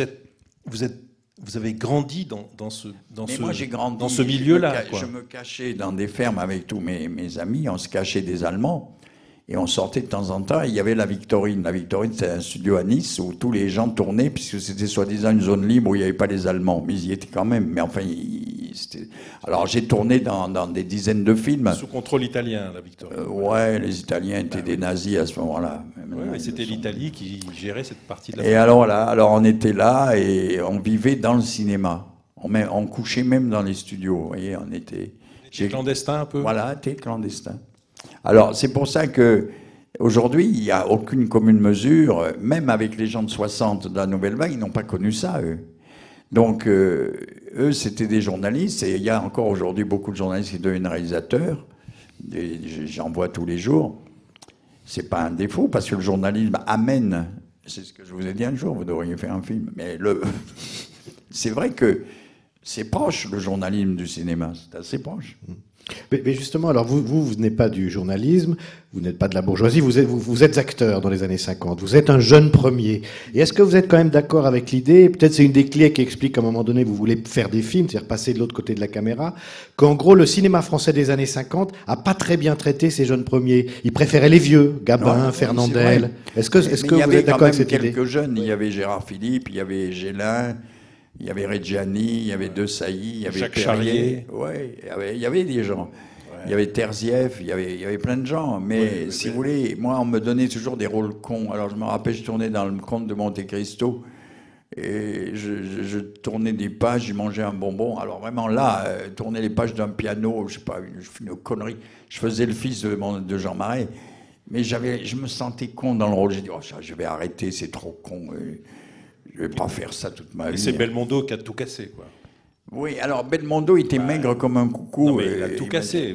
êtes, vous êtes, vous avez grandi dans, dans ce, dans Mais ce, moi, j'ai grandi. dans ce je me milieu-là. Je me cachais dans des fermes avec tous mes, mes amis. On se cachait des Allemands. Et on sortait de temps en temps. et Il y avait la Victorine. La Victorine, c'est un studio à Nice où tous les gens tournaient, puisque c'était soi-disant une zone libre où il n'y avait pas les Allemands. Mais ils y étaient quand même. Mais enfin, ils- c'était- alors j'ai tourné dans, dans des dizaines de films. Sous contrôle italien, la victoire. Euh, ouais, les Italiens étaient des nazis à ce moment-là. Ouais, c'était l'Italie qui gérait cette partie de la Et alors là, alors on était là et on vivait dans le cinéma. On, on couchait même dans les studios. Vous voyez, on était. J'ai clandestin un peu. Voilà, t'es clandestin. Alors c'est pour ça que aujourd'hui il n'y a aucune commune mesure, même avec les gens de 60 de la Nouvelle Vague, ils n'ont pas connu ça eux. Donc euh, eux c'était des journalistes et il y a encore aujourd'hui beaucoup de journalistes qui deviennent réalisateurs. J'en vois tous les jours. C'est pas un défaut parce que le journalisme amène. C'est ce que je vous ai dit un jour. Vous devriez faire un film. Mais le, <laughs> c'est vrai que c'est proche le journalisme du cinéma. C'est assez proche. Mais, mais justement, alors vous, vous, vous n'êtes pas du journalisme, vous n'êtes pas de la bourgeoisie, vous êtes, vous, vous êtes acteur dans les années 50, vous êtes un jeune premier. Et est-ce que vous êtes quand même d'accord avec l'idée, peut-être c'est une des clés qui explique qu'à un moment donné vous voulez faire des films, c'est-à-dire passer de l'autre côté de la caméra, qu'en gros le cinéma français des années 50 a pas très bien traité ces jeunes premiers. Il préférait les vieux, Gabin, Non, Fernandel. Est-ce que, est-ce que il y vous avait êtes d'accord avec cette idée? quelques jeunes. Il y avait Gérard Philippe, il y avait Gélin, il y avait Reggiani, il y avait De Sailly, il y avait Jacques Perrier. Charrier. Ouais, il y avait, il y avait des gens. Il y avait Terzieff, il y avait, il y avait plein de gens. Mais si vous voulez, moi, on me donnait toujours des rôles cons. Alors je me rappelle, je tournais dans le conte de Monte Cristo. Et je, je- je tournais des pages, je mangeais un bonbon. Alors vraiment là, euh, tourner les pages d'un piano, je sais pas, une, une connerie. Je faisais le fils de, mon- de Jean Marais. Mais j'avais, je me sentais con dans le rôle. J'ai dit, oh, ça, je vais arrêter, c'est trop con. euh, Je vais pas faire ça toute ma Et vie. c'est Belmondo qui a tout cassé, quoi. Oui, alors Belmondo était maigre comme un coucou. non, mais il a et tout cassé,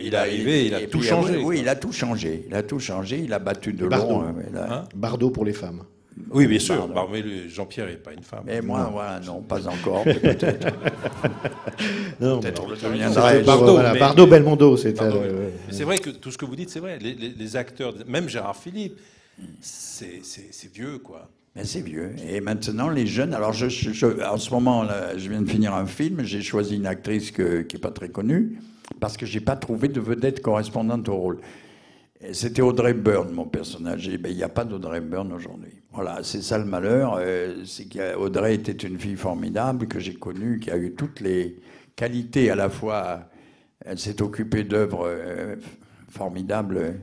il est arrivé, il a et tout puis, changé, Oui, quoi. il a tout changé. Il a tout changé. Il a battu de Bardot. long. euh, a- Hein Bardot pour les femmes. Oui, bien sûr. Bah, mais Jean-Pierre n'est pas une femme. mais moi, voilà, non, pas encore. <laughs> Peut-être. <laughs> Non, deviendrai. Bardot, voilà, mais- Bardot, Belmondo, c'était. Euh, C'est vrai que tout ce que vous dites, c'est vrai. Les, les- les acteurs, même Gérard Philippe, c'est vieux, quoi. Mais c'est vieux. Et maintenant, les jeunes. Alors, en ce moment, je viens de finir un film. J'ai choisi une actrice qui n'est pas très connue parce que j'ai pas trouvé de vedette correspondante au rôle. C'était Audrey Byrne, mon personnage. Ben, il n'y a pas d'Audrey Byrne aujourd'hui. Voilà, c'est ça le malheur. euh, c'est qu'Audrey était une fille formidable que j'ai connue, qui a eu toutes les qualités à la fois. Elle s'est occupée d'œuvres euh, formidables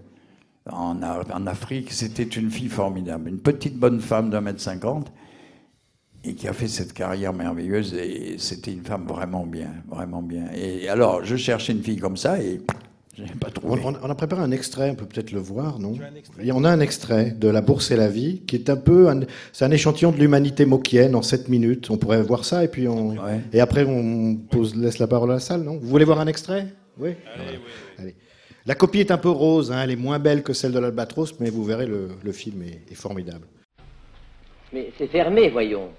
en, Afrique. C'était une fille formidable, une petite bonne femme d'un mètre cinquante et qui a fait cette carrière merveilleuse. Et c'était une femme vraiment bien, vraiment bien. Et alors, je cherchais une fille comme ça et je n'ai pas trouvé. on- on a préparé un extrait, on peut peut-être le voir, non Et on a un extrait de La Bourse et la Vie, qui est un peu, un- c'est un échantillon de l'humanité mokienne en 7 minutes. On pourrait voir ça et puis on, Ouais. et après on pose, laisse la parole à la salle, non? Vous voulez voir un extrait? Oui. Allez. La copie est un peu rose, hein, elle est moins belle que celle de l'Albatros, mais vous verrez le, le film est, est formidable. Mais c'est fermé, voyons.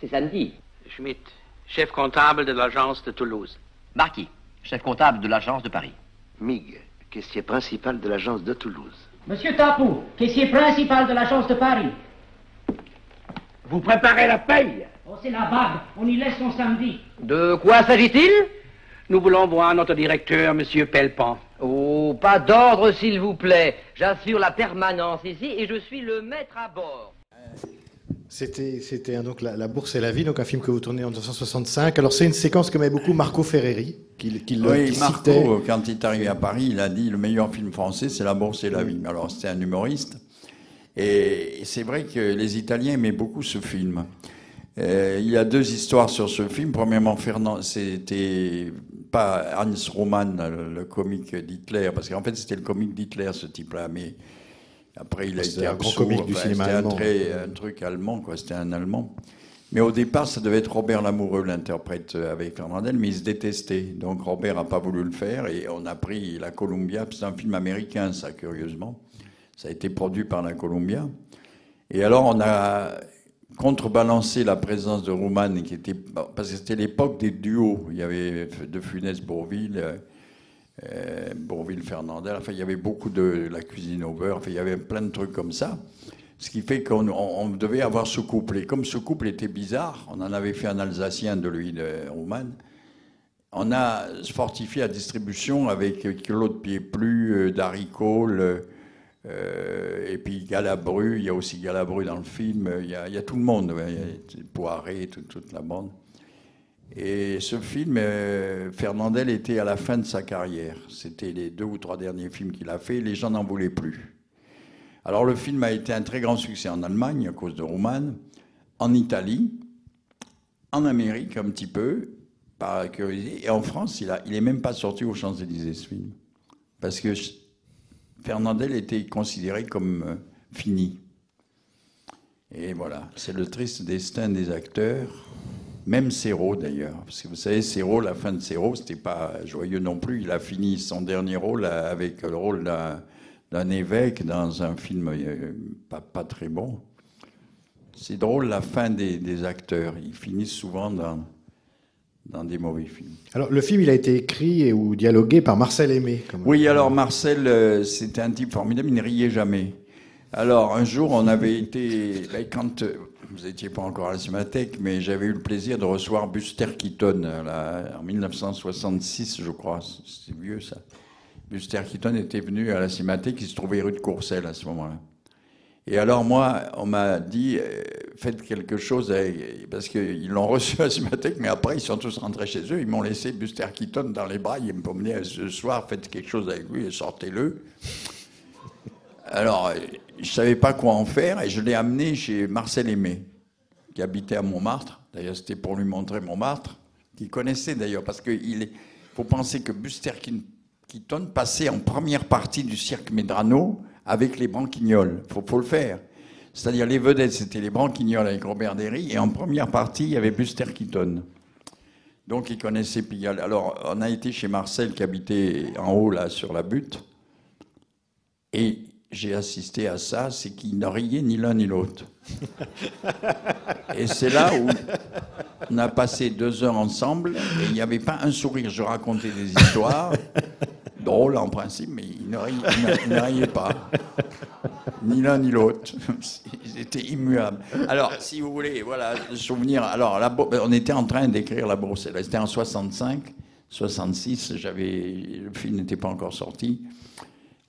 C'est samedi. Schmitt, chef comptable de l'agence de Toulouse. Marquis, chef comptable de l'agence de Paris. Mig, caissier principal de l'agence de Toulouse. Monsieur Tapou, caissier principal de l'agence de Paris. Vous préparez la paye Oh, c'est la bague, on y laisse son samedi. De quoi s'agit-il? Nous voulons voir notre directeur, Monsieur Pellepan. Oh, pas d'ordre, s'il vous plaît. J'assure la permanence ici et je suis le maître à bord. C'était, c'était un- donc la, La Bourse et la Vie, donc un film que vous tournez en 1965. Alors c'est une séquence qu'aimait beaucoup Marco Ferreri, qui, qui le Oui, qui Marco, citait. euh, quand il est arrivé à Paris, il a dit le meilleur film français, c'est La Bourse et la Vie. Alors, c'était un humoriste. Et c'est vrai que les Italiens aimaient beaucoup ce film. Euh, il y a deux histoires sur ce film. Premièrement, Fernand, c'était pas Hans Roman, le, le comique d'Hitler, parce qu'en fait, c'était le comique d'Hitler, ce type-là. Mais après, il a été un grand comique du cinéma C'était un, allemand. un truc allemand, quoi. C'était un Allemand. Mais au départ, ça devait être Robert Lamoureux, l'interprète avec Fernandel, mais ils se détestaient. Donc Robert n'a pas voulu le faire et on a pris la Columbia. C'est un film américain, ça, curieusement. Ça a été produit par la Columbia. Et alors, on a contrebalancé la présence de Rouman, qui était. Parce que c'était l'époque des duos. Il y avait De Funès Bourville. euh, euh, Bourville-Fernandel, enfin il y avait beaucoup de la cuisine au beurre, enfin il y avait plein de trucs comme ça. Ce qui fait qu'on on- on devait avoir ce couple. Et comme ce couple était bizarre, on en avait fait un Alsacien de lui, de Rouman, on a fortifié la distribution avec Claude Pieplu, euh, d'haricots, le- euh, et puis Galabru, il y a aussi Galabru dans le film, il y a, tout le monde, il y a Poiré, tout- toute la bande. Et ce film, euh, Fernandel était à la fin de sa carrière. C'était les deux ou trois derniers films qu'il a fait. Les gens n'en voulaient plus. Alors le film a été un très grand succès en Allemagne à cause de Roman, en Italie, en Amérique un petit peu, par curiosité, et en France, il n'est il même pas sorti aux Champs-Élysées ce film. Parce que Fernandel était considéré comme euh, fini. Et voilà, c'est le triste destin des acteurs. Même Serrault d'ailleurs, parce que vous savez, Serrault, la fin de Serrault, c'était pas joyeux non plus. Il a fini son dernier rôle avec le rôle d'un, évêque dans un film euh, pas, très bon. C'est drôle la fin des acteurs. Ils finissent souvent dans, dans des mauvais films. Alors, le film, il a été écrit et ou dialogué par Marcel Aimé. comme- Oui, alors Marcel, euh, c'était un type formidable, il ne riait jamais. Alors un jour, on avait été, ben, quand euh, vous n'étiez pas encore à la Cinémathèque, mais j'avais eu le plaisir de recevoir Buster Keaton euh, là, en 1966, je crois. C'est vieux ça. Buster Keaton était venu à la Cinémathèque, il se trouvait rue de Courcelles à ce moment-là. Et alors moi, on m'a dit, euh, faites quelque chose, avec- parce qu'ils l'ont <laughs> reçu à Cinémathèque, mais après ils sont tous rentrés chez eux, ils m'ont laissé Buster Keaton dans les bras, ils me promenaient ce soir, faites quelque chose avec lui et sortez-le. Alors, euh, je savais pas quoi en faire et je l'ai amené chez Marcel Aimé, qui habitait à Montmartre. D'ailleurs, c'était pour lui montrer Montmartre, qu'il connaissait d'ailleurs, parce qu'il est- faut penser que Buster Keaton passait en première partie du cirque Medrano avec les Branquignoles. Faut, faut le faire. C'est-à-dire les vedettes, c'était les Branquignoles avec Robert Derry, et en première partie, il y avait Buster Keaton. Donc il connaissait Pigalle. Alors on a été chez Marcel qui habitait en haut là sur la butte. Et j'ai assisté à ça, c'est qu'ils ne riaient ni l'un ni l'autre. <laughs> Et c'est là où on a passé deux heures ensemble et il n'y avait pas un sourire. Je racontais des histoires drôles en principe, mais ils ne riaient, pas. Ni l'un ni l'autre. <laughs> Ils étaient immuables. Alors, si vous voulez, voilà, souvenir. Alors, on était en train d'écrire La Bruxelles. C'était en 65, 66. J'avais, le film n'était pas encore sorti.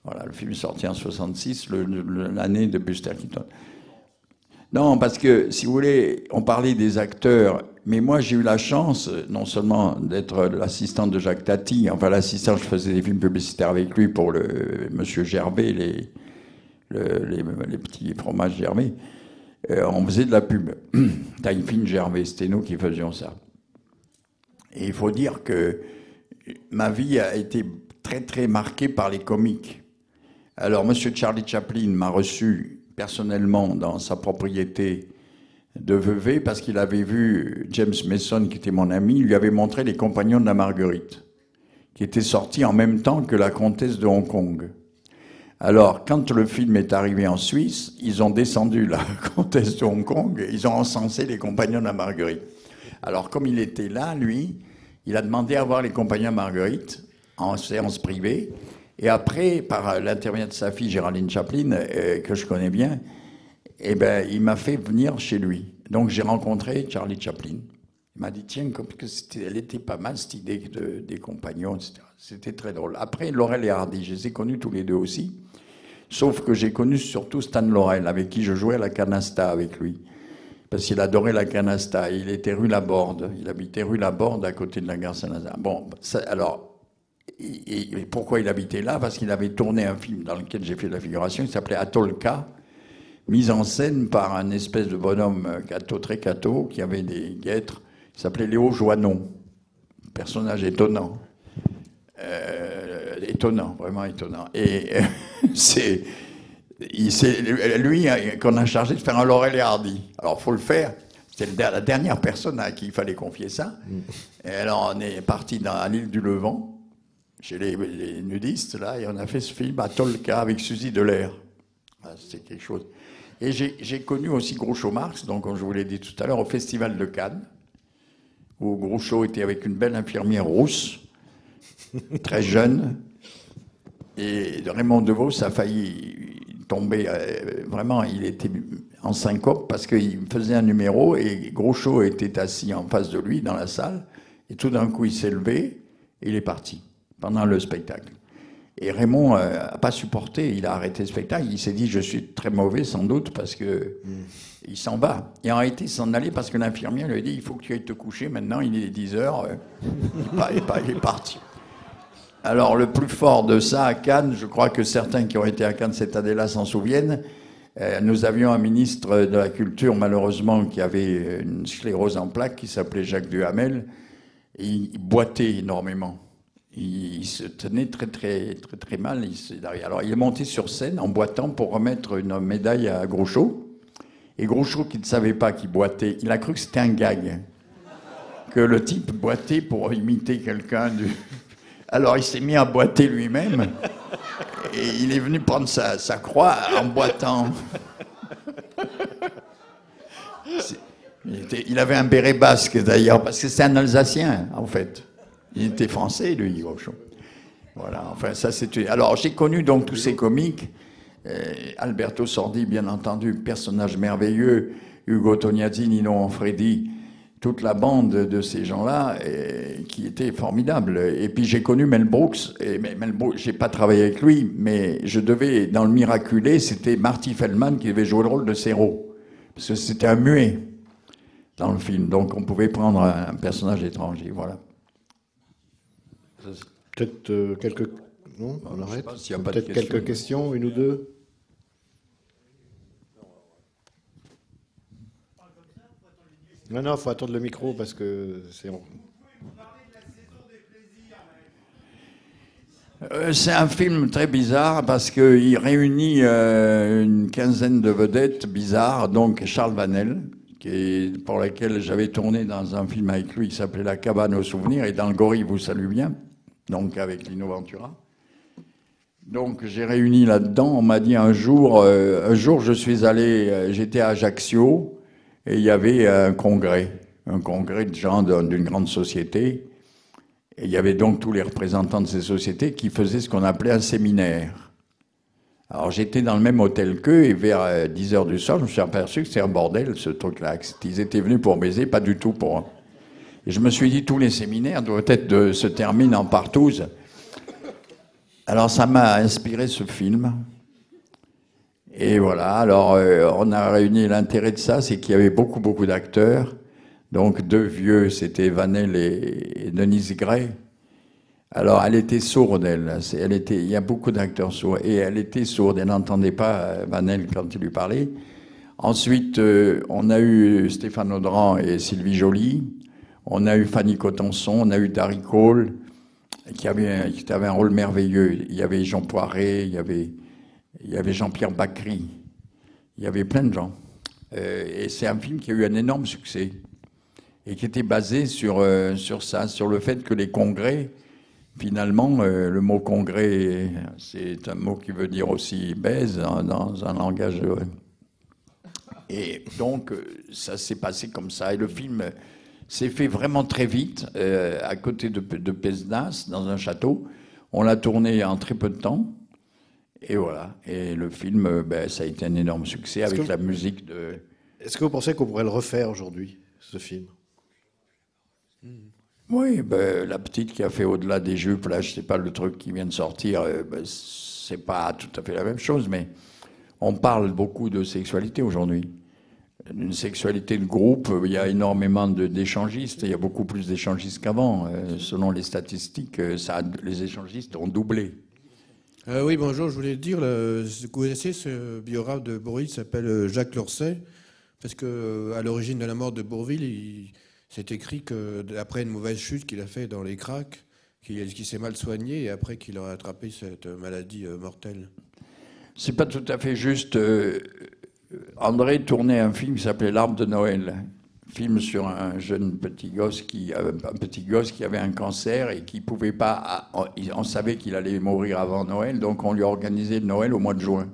Voilà, le film est sorti en 66, le- le- l'année de Buster Keaton. Non, parce que, si vous voulez, on parlait des acteurs, mais moi j'ai eu la chance, euh, non seulement d'être l'assistant de Jacques Tati, enfin l'assistant, je faisais des films publicitaires avec lui pour le Monsieur Gervais, les, le- les, petits fromages Gervais. Euh, on faisait de la pub. <clears throat> Fine Gervais, c'était nous qui faisions ça. Et il faut dire que ma vie a été très très marquée par les comiques. Alors, Monsieur Charlie Chaplin m'a reçu personnellement dans sa propriété de Vevey parce qu'il avait vu James Mason, qui était mon ami, lui avait montré Les Compagnons de la Marguerite, qui était sorti en même temps que La Comtesse de Hong Kong. Alors, quand le film est arrivé en Suisse, ils ont descendu la <laughs> Comtesse de Hong Kong et ils ont encensé Les Compagnons de la Marguerite. Alors, comme il était là, lui, il a demandé à voir Les Compagnons de la Marguerite en séance privée. Et après, par l'intermédiaire de sa fille Géraldine Chaplin, euh, que je connais bien, eh ben, il m'a fait venir chez lui. Donc j'ai rencontré Charlie Chaplin. Il m'a dit, tiens, comme que c'était- elle était pas mal cette idée de- des compagnons, etc. C'était très drôle. Après, Laurel et Hardy, je les ai connus tous les deux aussi. Sauf que j'ai connu surtout Stan Laurel, avec qui je jouais à la canasta avec lui. Parce qu'il adorait la canasta. Il était rue Laborde. Il habitait rue Laborde, à côté de la gare Saint-Lazare. Bon, alors, et, et pourquoi il habitait là? Parce qu'il avait tourné un film dans lequel j'ai fait la figuration, il s'appelait Atolka, mise en scène par un espèce de bonhomme euh, cateau, très cateau, qui avait des guêtres, il s'appelait Léo Joannon, personnage étonnant. Euh, étonnant, vraiment étonnant. Et euh, <laughs> c'est il- c'est lui euh, qu'on a chargé de faire un Laurel et Hardy. Alors, faut le faire. Der- la dernière personne à qui il fallait confier ça. Et alors, on est parti dans, à l'île du Levant, chez les, les nudistes, là, et on a fait ce film à Tolka avec Suzy Delair. Ah, C'était quelque chose. Et j'ai connu aussi Groucho Marx, donc, comme je vous l'ai dit tout à l'heure, au Festival de Cannes, où Groucho était avec une belle infirmière rousse, <laughs> très jeune, et Raymond DeVos a failli tomber. euh, vraiment, il était en syncope parce qu'il faisait un numéro et Groucho était assis en face de lui dans la salle. Et tout d'un coup, il s'est levé et il est parti pendant le spectacle. Et Raymond n'a pas supporté, il a arrêté le spectacle. Il s'est dit Je suis très mauvais sans doute parce que. Il s'en va. Et en réalité, il s'en allait parce que l'infirmière lui a dit Il faut que tu ailles te coucher maintenant, il est 10 heures. euh, Il est pas- il est pas- il est parti. Alors, le plus fort de ça à Cannes, je crois que certains qui ont été à Cannes cette année-là s'en souviennent. euh, nous avions un ministre de la Culture, malheureusement, qui avait une sclérose en plaques, qui s'appelait Jacques Duhamel. Et il boitait énormément. Il, se tenait très, très, très, très mal. Alors, il est monté sur scène en boitant pour remettre une médaille à Groucho. Et Groucho, qui ne savait pas qu'il boitait, il a cru que c'était un gag. Que le type boitait pour imiter quelqu'un du. <laughs> Alors il s'est mis à boiter lui-même. Et il est venu prendre sa, croix en boitant. Il avait un béret basque d'ailleurs, parce que c'est un Alsacien, en fait. Il était français, lui, Groucho. Voilà, enfin, ça c'était. Alors, j'ai connu donc tous ces comiques. Euh, Alberto Sordi, bien entendu, personnage merveilleux. Hugo Tognazzi, Nino Manfredi, toute la bande de ces gens-là euh, qui était formidable. Et puis j'ai connu Mel Brooks. Et Mel Brooks, j'ai pas travaillé avec lui, mais je devais, dans le Miraculé, c'était Marty Feldman qui devait jouer le rôle de Serrault. Parce que c'était un muet dans le film. Donc on pouvait prendre un personnage étranger. Voilà. Peut-être euh, quelques. Non, on je sais arrête. Peut-être questions. quelques questions, une ou deux. Non, non, faut attendre le micro parce que c'est. Euh, C'est un film très bizarre parce qu'il réunit euh, une quinzaine de vedettes bizarres, donc Charles Vanel, qui est, pour laquelle j'avais tourné dans un film avec lui qui s'appelait La cabane aux souvenirs, et dans Le Gorille vous salue bien, donc avec Lino Ventura. Donc j'ai réuni là-dedans, on m'a dit un jour, euh, un jour je suis allé, euh, j'étais à Ajaccio, et il y avait un congrès, un congrès de gens d'un- d'une grande société. Et il y avait donc tous les représentants de ces sociétés qui faisaient ce qu'on appelait un séminaire. Alors j'étais dans le même hôtel qu'eux et vers euh, 10 heures du soir, je me suis aperçu que c'était un bordel ce truc-là. Ils étaient venus pour baiser, pas du tout pour. Et je me suis dit, tous les séminaires doivent être se terminent en partouze. Alors ça m'a inspiré ce film. Et voilà, alors euh, on a réuni l'intérêt de ça, c'est qu'il y avait beaucoup, beaucoup d'acteurs. Donc deux vieux, c'était Vanel et, Denise Gray. Alors elle était sourde, elle. Il y a beaucoup d'acteurs sourds. Et elle était sourde, elle n'entendait pas euh, Vanel quand il lui parlait. Ensuite, euh, on a eu Stéphane Audran et Sylvie Joly. On a eu Fanny Cotenson, on a eu Darry Cole, qui avait, un- rôle merveilleux. Il y avait Jean Poiret, il y avait, il y avait Jean-Pierre Bacry. Il y avait plein de gens. Euh, et c'est un film qui a eu un énorme succès et qui était basé sur, euh, sur ça, sur le fait que les congrès, finalement, euh, le mot congrès, c'est un mot qui veut dire aussi baise dans un langage. et donc, ça s'est passé comme ça. Et le film s'est fait vraiment très vite, euh, à côté de, de Pesnas, dans un château. On l'a tourné en très peu de temps. Et voilà. Et le film, euh, ben, ça a été un énorme succès avec la musique de. Est-ce que vous pensez qu'on pourrait le refaire aujourd'hui, ce film? Oui, ben, la petite qui a fait au-delà des jupes, là, je sais pas le truc qui vient de sortir, euh, ben, c'est pas tout à fait la même chose, mais on parle beaucoup de sexualité aujourd'hui. Une sexualité de groupe, il y a énormément d'échangistes, il y a beaucoup plus d'échangistes qu'avant. Euh, selon les statistiques, euh, ça, a- les échangistes ont doublé. Euh, oui, bonjour, je voulais dire, le, vous connaissez ce biographe de Bourville s'appelle Jacques Lorset, parce que à l'origine de la mort de Bourville, il c'est écrit que après une mauvaise chute qu'il a fait dans les cracks, qu'il s'est mal soigné et après qu'il a attrapé cette maladie mortelle. C'est pas tout à fait juste. euh, André tournait un film qui s'appelait L'arbre de Noël, film sur un jeune petit gosse qui, euh, un petit gosse qui avait un cancer et qui pouvait pas. On, on savait qu'il allait mourir avant Noël, donc on lui le Noël au mois de juin.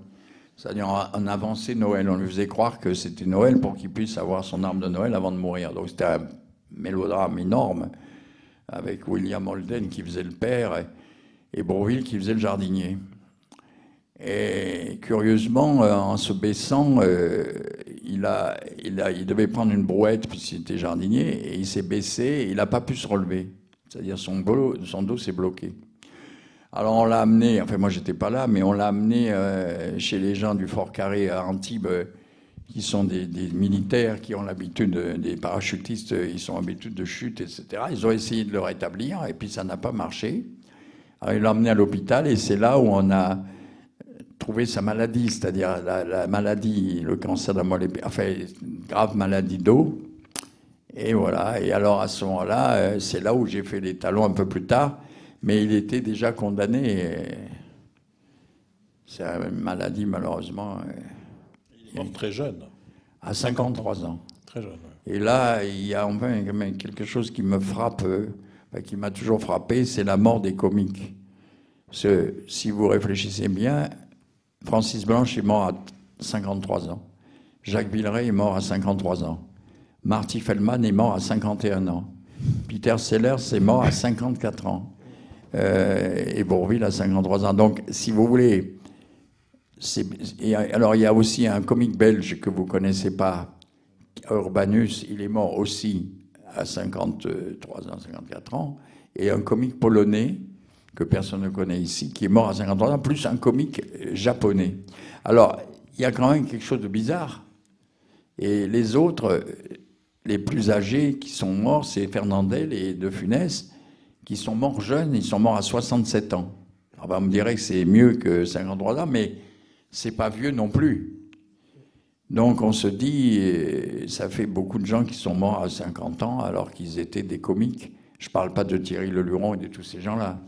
C'est-à-dire on avançait Noël, on lui faisait croire que c'était Noël pour qu'il puisse avoir son arbre de Noël avant de mourir. Donc c'était un mélodrame énorme avec William Holden qui faisait le père et, et qui faisait le jardinier. Et curieusement, euh, en se baissant, euh, il, a, il, a, il devait prendre une brouette puisqu'il était jardinier et il s'est baissé et il n'a pas pu se relever. C'est-à-dire son, son dos s'est bloqué. Alors on l'a amené, enfin moi j'étais pas là, mais on l'a amené euh, chez les gens du Fort Carré à Antibes, qui sont des, militaires qui ont l'habitude, de- des parachutistes, ils ont l'habitude de chute, etc. Ils ont essayé de le rétablir et puis ça n'a pas marché. Alors ils l'ont emmené à l'hôpital et c'est là où on a trouvé sa maladie, c'est-à-dire la, la maladie, le cancer de la moelle épinière, enfin une grave maladie d'eau. Et voilà. Et alors à ce moment-là, euh, c'est là où j'ai fait les talons un peu plus tard, mais il était déjà condamné. et C'est une maladie malheureusement. euh, Il est très jeune. À 53 ans. Très jeune. Et là, il y a enfin quelque chose qui me frappe, euh, qui m'a toujours frappé, c'est la mort des comiques. Parce que, si vous réfléchissez bien, Francis Blanche est mort à 53 ans. Jacques Villeray est mort à 53 ans. Marty Feldman est mort à 51 ans. Peter Sellers est mort à 54 ans. Euh, et Bourville à 53 ans. Donc, si vous voulez, alors il y a aussi un comique belge que vous connaissez pas, Urbanus, il est mort aussi à 53 ans, 54 ans, et un comique polonais que personne ne connaît ici, qui est mort à 53 ans, plus un comique japonais. Alors, il y a quand même quelque chose de bizarre. Et les autres, les plus âgés qui sont morts, c'est Fernandel et De Funès, qui sont morts jeunes, ils sont morts à 67 ans. Alors, on me dirait que c'est mieux que 53 ans, mais c'est pas vieux non plus. Donc on se dit, ça fait beaucoup de gens qui sont morts à 50 ans alors qu'ils étaient des comiques. Je parle pas de Thierry Leluron et de tous ces gens-là.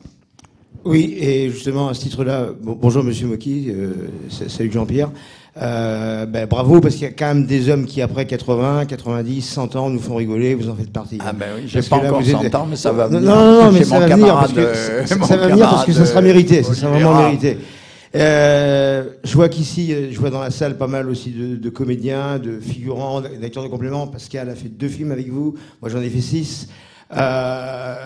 Oui, et justement à ce titre-là, bonjour Monsieur Mocky, euh, salut Jean-Pierre. Euh, ben, bravo parce qu'il y a quand même des hommes qui après 80, 90, 100 ans nous font rigoler, vous en faites partie. Ah ben oui, j'ai pas encore 100 ans, mais ça va venir. Non, non, non, mais ça va venir parce que euh, ça, va venir parce que ça sera mérité, ça sera vraiment mérité. Euh, je vois qu'ici, euh, je vois dans la salle pas mal aussi de, de comédiens, de figurants, d'acteurs de complément. Pascal a fait deux films avec vous, moi j'en ai fait six. Euh,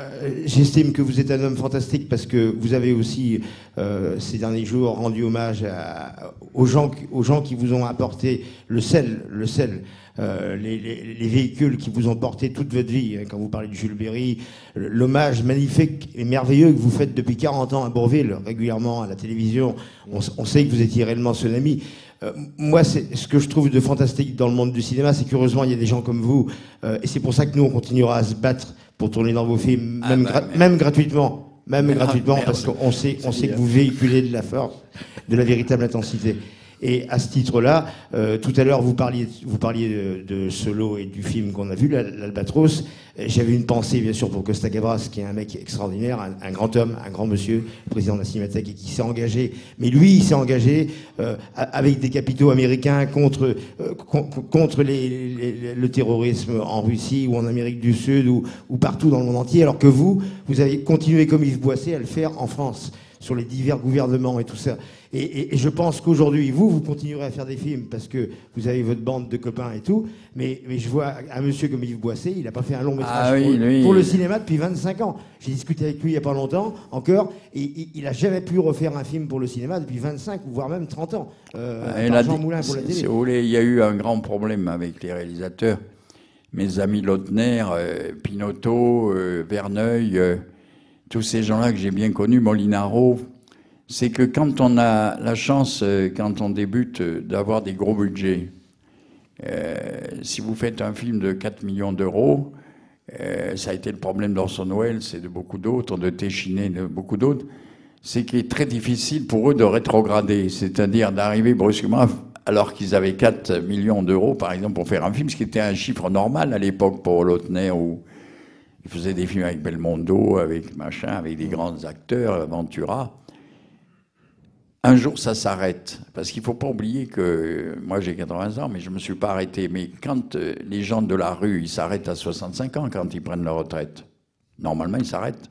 J'estime que vous êtes un homme fantastique parce que vous avez aussi, euh, ces derniers jours, rendu hommage à, aux, gens, aux gens qui vous ont apporté le sel, le sel. Euh, les, les, les, véhicules qui vous ont porté toute votre vie. Hein, quand vous parlez de Jules Berry, l'hommage magnifique et merveilleux que vous faites depuis 40 ans à Bourville, régulièrement à la télévision, on, on sait que vous étiez réellement son ami. Euh, moi, ce que je trouve de fantastique dans le monde du cinéma, c'est qu'heureusement, il y a des gens comme vous, euh, et c'est pour ça que nous, on continuera à se battre pour tourner dans vos films, ah même, bah, gra même gratuitement, même ah, gratuitement, parce qu'on sait, on sait que vous véhiculez de la force, de la véritable intensité. Et à ce titre-là, euh, tout à l'heure, vous parliez, vous parliez de, de, Solo et du film qu'on a vu, l'Albatros. J'avais une pensée, bien sûr, pour Costa Gavras, qui est un mec extraordinaire, un, un grand homme, un grand monsieur, président de la Cinémathèque, et qui s'est engagé. Mais lui, il s'est engagé euh, avec des capitaux américains contre, euh, contre les, les, le terrorisme en Russie ou en Amérique du Sud ou, ou partout dans le monde entier, alors que vous, vous avez continué comme Yves Boisset à le faire en France sur les divers gouvernements et tout ça. Et, et, et je pense qu'aujourd'hui, vous, vous continuerez à faire des films parce que vous avez votre bande de copains et tout. Mais, mais je vois un monsieur comme Yves Boisset, il n'a pas fait un long métrage ah, oui, pour, lui, pour, le cinéma depuis 25 ans. J'ai discuté avec lui il n'y a pas longtemps encore. Et il n'a jamais pu refaire un film pour le cinéma depuis 25 ou voire même 30 ans. Euh, ah, Jean Moulin pour la télé. Si vous voulez, il y a eu un grand problème avec les réalisateurs. Mes amis Lautner, euh, Pinotto, euh, Verneuil euh, tous ces gens-là que j'ai bien connus, Molinaro, c'est que quand on a la chance, euh, quand on débute, euh, d'avoir des gros budgets, euh, si vous faites un film de 4 millions d'euros, ça a été le problème d'Orson Welles et de beaucoup d'autres, de Téchiné, de beaucoup d'autres, c'est qu'il est très difficile pour eux de rétrograder, c'est-à-dire d'arriver brusquement, alors qu'ils avaient 4 millions d'euros, par exemple, pour faire un film, ce qui était un chiffre normal à l'époque pour Lautner ou il faisait des films avec Belmondo, avec machin, avec des grands acteurs, Ventura. Un jour, ça s'arrête. Parce qu'il ne faut pas oublier que moi, j'ai 80 ans, mais je ne me suis pas arrêté. Mais quand euh, les gens de la rue, ils s'arrêtent à 65 ans quand ils prennent leur retraite. Normalement, ils s'arrêtent.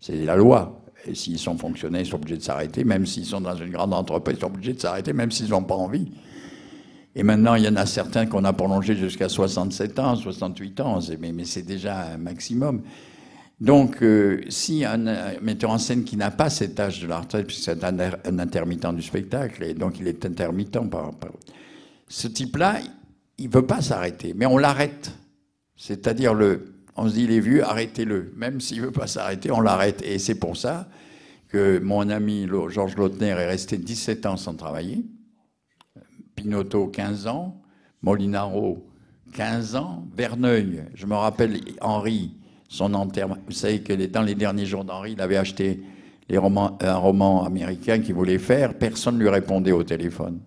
C'est la loi. Et s'ils sont fonctionnaires, ils sont obligés de s'arrêter. Même s'ils sont dans une grande entreprise, ils sont obligés de s'arrêter, même s'ils n'ont pas envie. Et maintenant, il y en a certains qu'on a prolongé jusqu'à 67 ans, 68 ans, mais, mais c'est déjà un maximum. Donc, euh, si un, metteur en scène qui n'a pas cet âge de la retraite, puisque c'est un, intermittent du spectacle, et donc il est intermittent par, ce type-là, il ne veut pas s'arrêter, mais on l'arrête. C'est-à-dire, le, on se dit, il est vieux, arrêtez-le. Même s'il ne veut pas s'arrêter, on l'arrête. Et c'est pour ça que mon ami Georges Lautner est resté 17 ans sans travailler. Pinotto, 15 ans, Molinaro, 15 ans, Verneuil, je me rappelle Henri, son enterrement. Vous savez que dans les derniers jours d'Henri, il avait acheté les romans, un roman américain qu'il voulait faire, personne ne lui répondait au téléphone.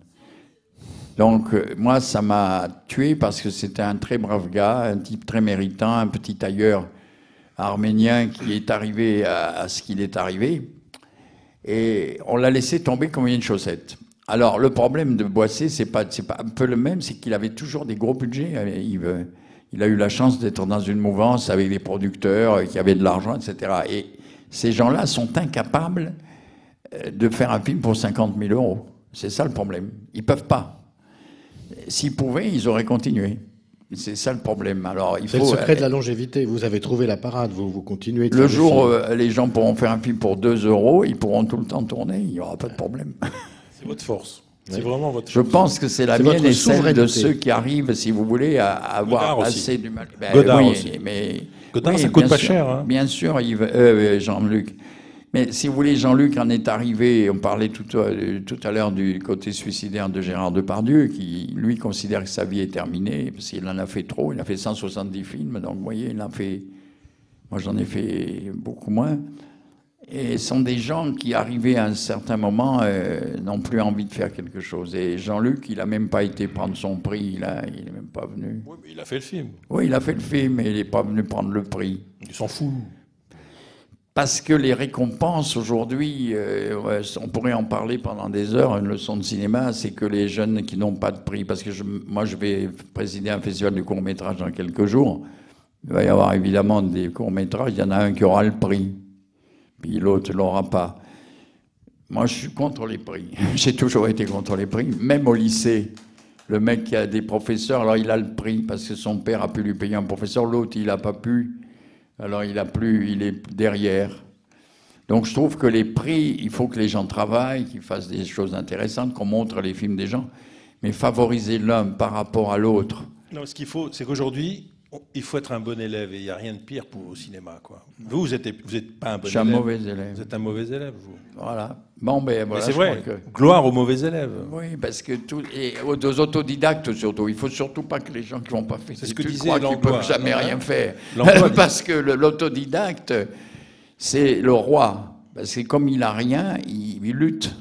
Donc, euh, moi, ça m'a tué parce que c'était un très brave gars, un type très méritant, un petit tailleur arménien qui est arrivé à, ce qu'il est arrivé. Et on l'a laissé tomber comme une chaussette. Alors, le problème de Boissé, c'est pas, pas un peu le même, c'est qu'il avait toujours des gros budgets. Il, il, a eu la chance d'être dans une mouvance avec des producteurs qui avaient de l'argent, etc. Et ces gens-là sont incapables euh, de faire un film pour 50 000 euros. C'est ça le problème. Ils peuvent pas. S'ils pouvaient, ils auraient continué. C'est ça le problème. Alors, il C'est faut. le secret de la euh, longévité. Vous avez trouvé la parade, vous, vous continuez de le jour où euh, les gens pourront faire un film pour 2 euros, ils pourront tout le temps tourner, il n'y aura pas de problème. C'est votre force. C'est vraiment votre Je pense que c'est la mienne et celle de ceux qui arrivent, si vous voulez, à, avoir Godard aussi. assez du mal. Ben, Godard oui, aussi. Mais, Godard, oui, ça coûte pas sûr, cher, hein. Bien sûr, Yves- euh, Jean-Luc. Mais si vous voulez, Jean-Luc en est arrivé, on parlait tout, à- tout à l'heure du côté suicidaire de Gérard Depardieu, qui lui considère que sa vie est terminée, parce qu'il en a fait trop, il a fait 170 films, donc vous voyez, il en fait... Moi j'en ai fait beaucoup moins. Et ce sont des gens qui, arrivés à un certain moment, euh, n'ont plus envie de faire quelque chose. Et Jean-Luc, il n'a même pas été prendre son prix, il n'est même pas venu. Oui, mais il a fait le film. Oui, il a fait le film, mais il n'est pas venu prendre le prix. Il s'en fout. Parce que les récompenses aujourd'hui, euh, on pourrait en parler pendant des heures, une leçon de cinéma, c'est que les jeunes qui n'ont pas de prix, parce que je- moi je vais présider un festival de court-métrage dans quelques jours, il va y avoir évidemment des courts-métrages, il y en a un qui aura le prix, puis l'autre ne l'aura pas. Moi je suis contre les prix, <laughs> j'ai toujours été contre les prix, même au lycée. Le mec qui a des professeurs, alors il a le prix parce que son père a pu lui payer un professeur, l'autre il n'a pas pu. Alors il a plus, il est derrière. Donc je trouve que les prix, il faut que les gens travaillent, qu'ils fassent des choses intéressantes, qu'on montre les films des gens, mais favoriser l'un par rapport à l'autre. Non, ce qu'il faut, c'est qu'aujourd'hui, il faut être un bon élève et il n'y a rien de pire pour au cinéma. Quoi. Vous, vous n'êtes vous êtes pas un bon Je suis un mauvais élève. Vous êtes un mauvais élève, vous. Voilà. Bon, ben voilà. c'est vrai. que- Gloire aux mauvais élèves. Oui, parce que tout, et aux autodidactes surtout. Il faut surtout pas que les gens qui n'ont pas fait ce que disait croient qu'ils peuvent jamais hein? rien faire. <laughs> Parce que l'autodidacte, c'est le roi. Parce que comme il a rien, il, il lutte.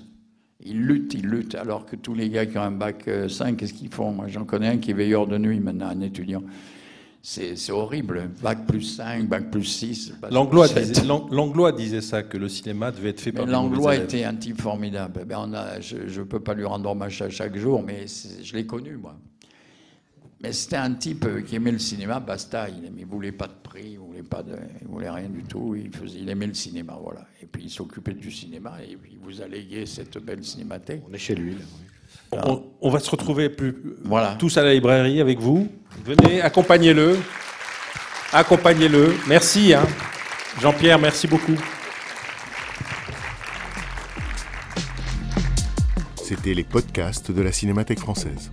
Il lutte, il lutte. Alors que tous les gars qui ont un bac euh, 5, qu'est-ce qu'ils font? Moi, j'en connais un qui est veilleur de nuit maintenant, un étudiant. C'est horrible. Bac plus 5, bac plus 6. bac Langlois disait, Lang- Langlois disait ça, que le cinéma devait être fait Mais par Langlois était un type formidable. Ben, on a, je ne peux pas lui rendre hommage à chaque jour, mais je l'ai connu, moi. Mais c'était un type euh, qui aimait le cinéma, basta. Il ne voulait pas de prix, il voulait, pas de, il voulait rien du tout. Il, faisait, il aimait le cinéma, voilà. Et puis il s'occupait du cinéma et puis il vous a légué cette belle cinémathèque. On est chez lui. Là, oui. On, on va se retrouver plus, Voilà. tous à la librairie avec vous. Venez, accompagnez-le. Accompagnez-le. Merci. hein. Jean-Pierre, merci beaucoup. C'était les podcasts de la Cinémathèque française.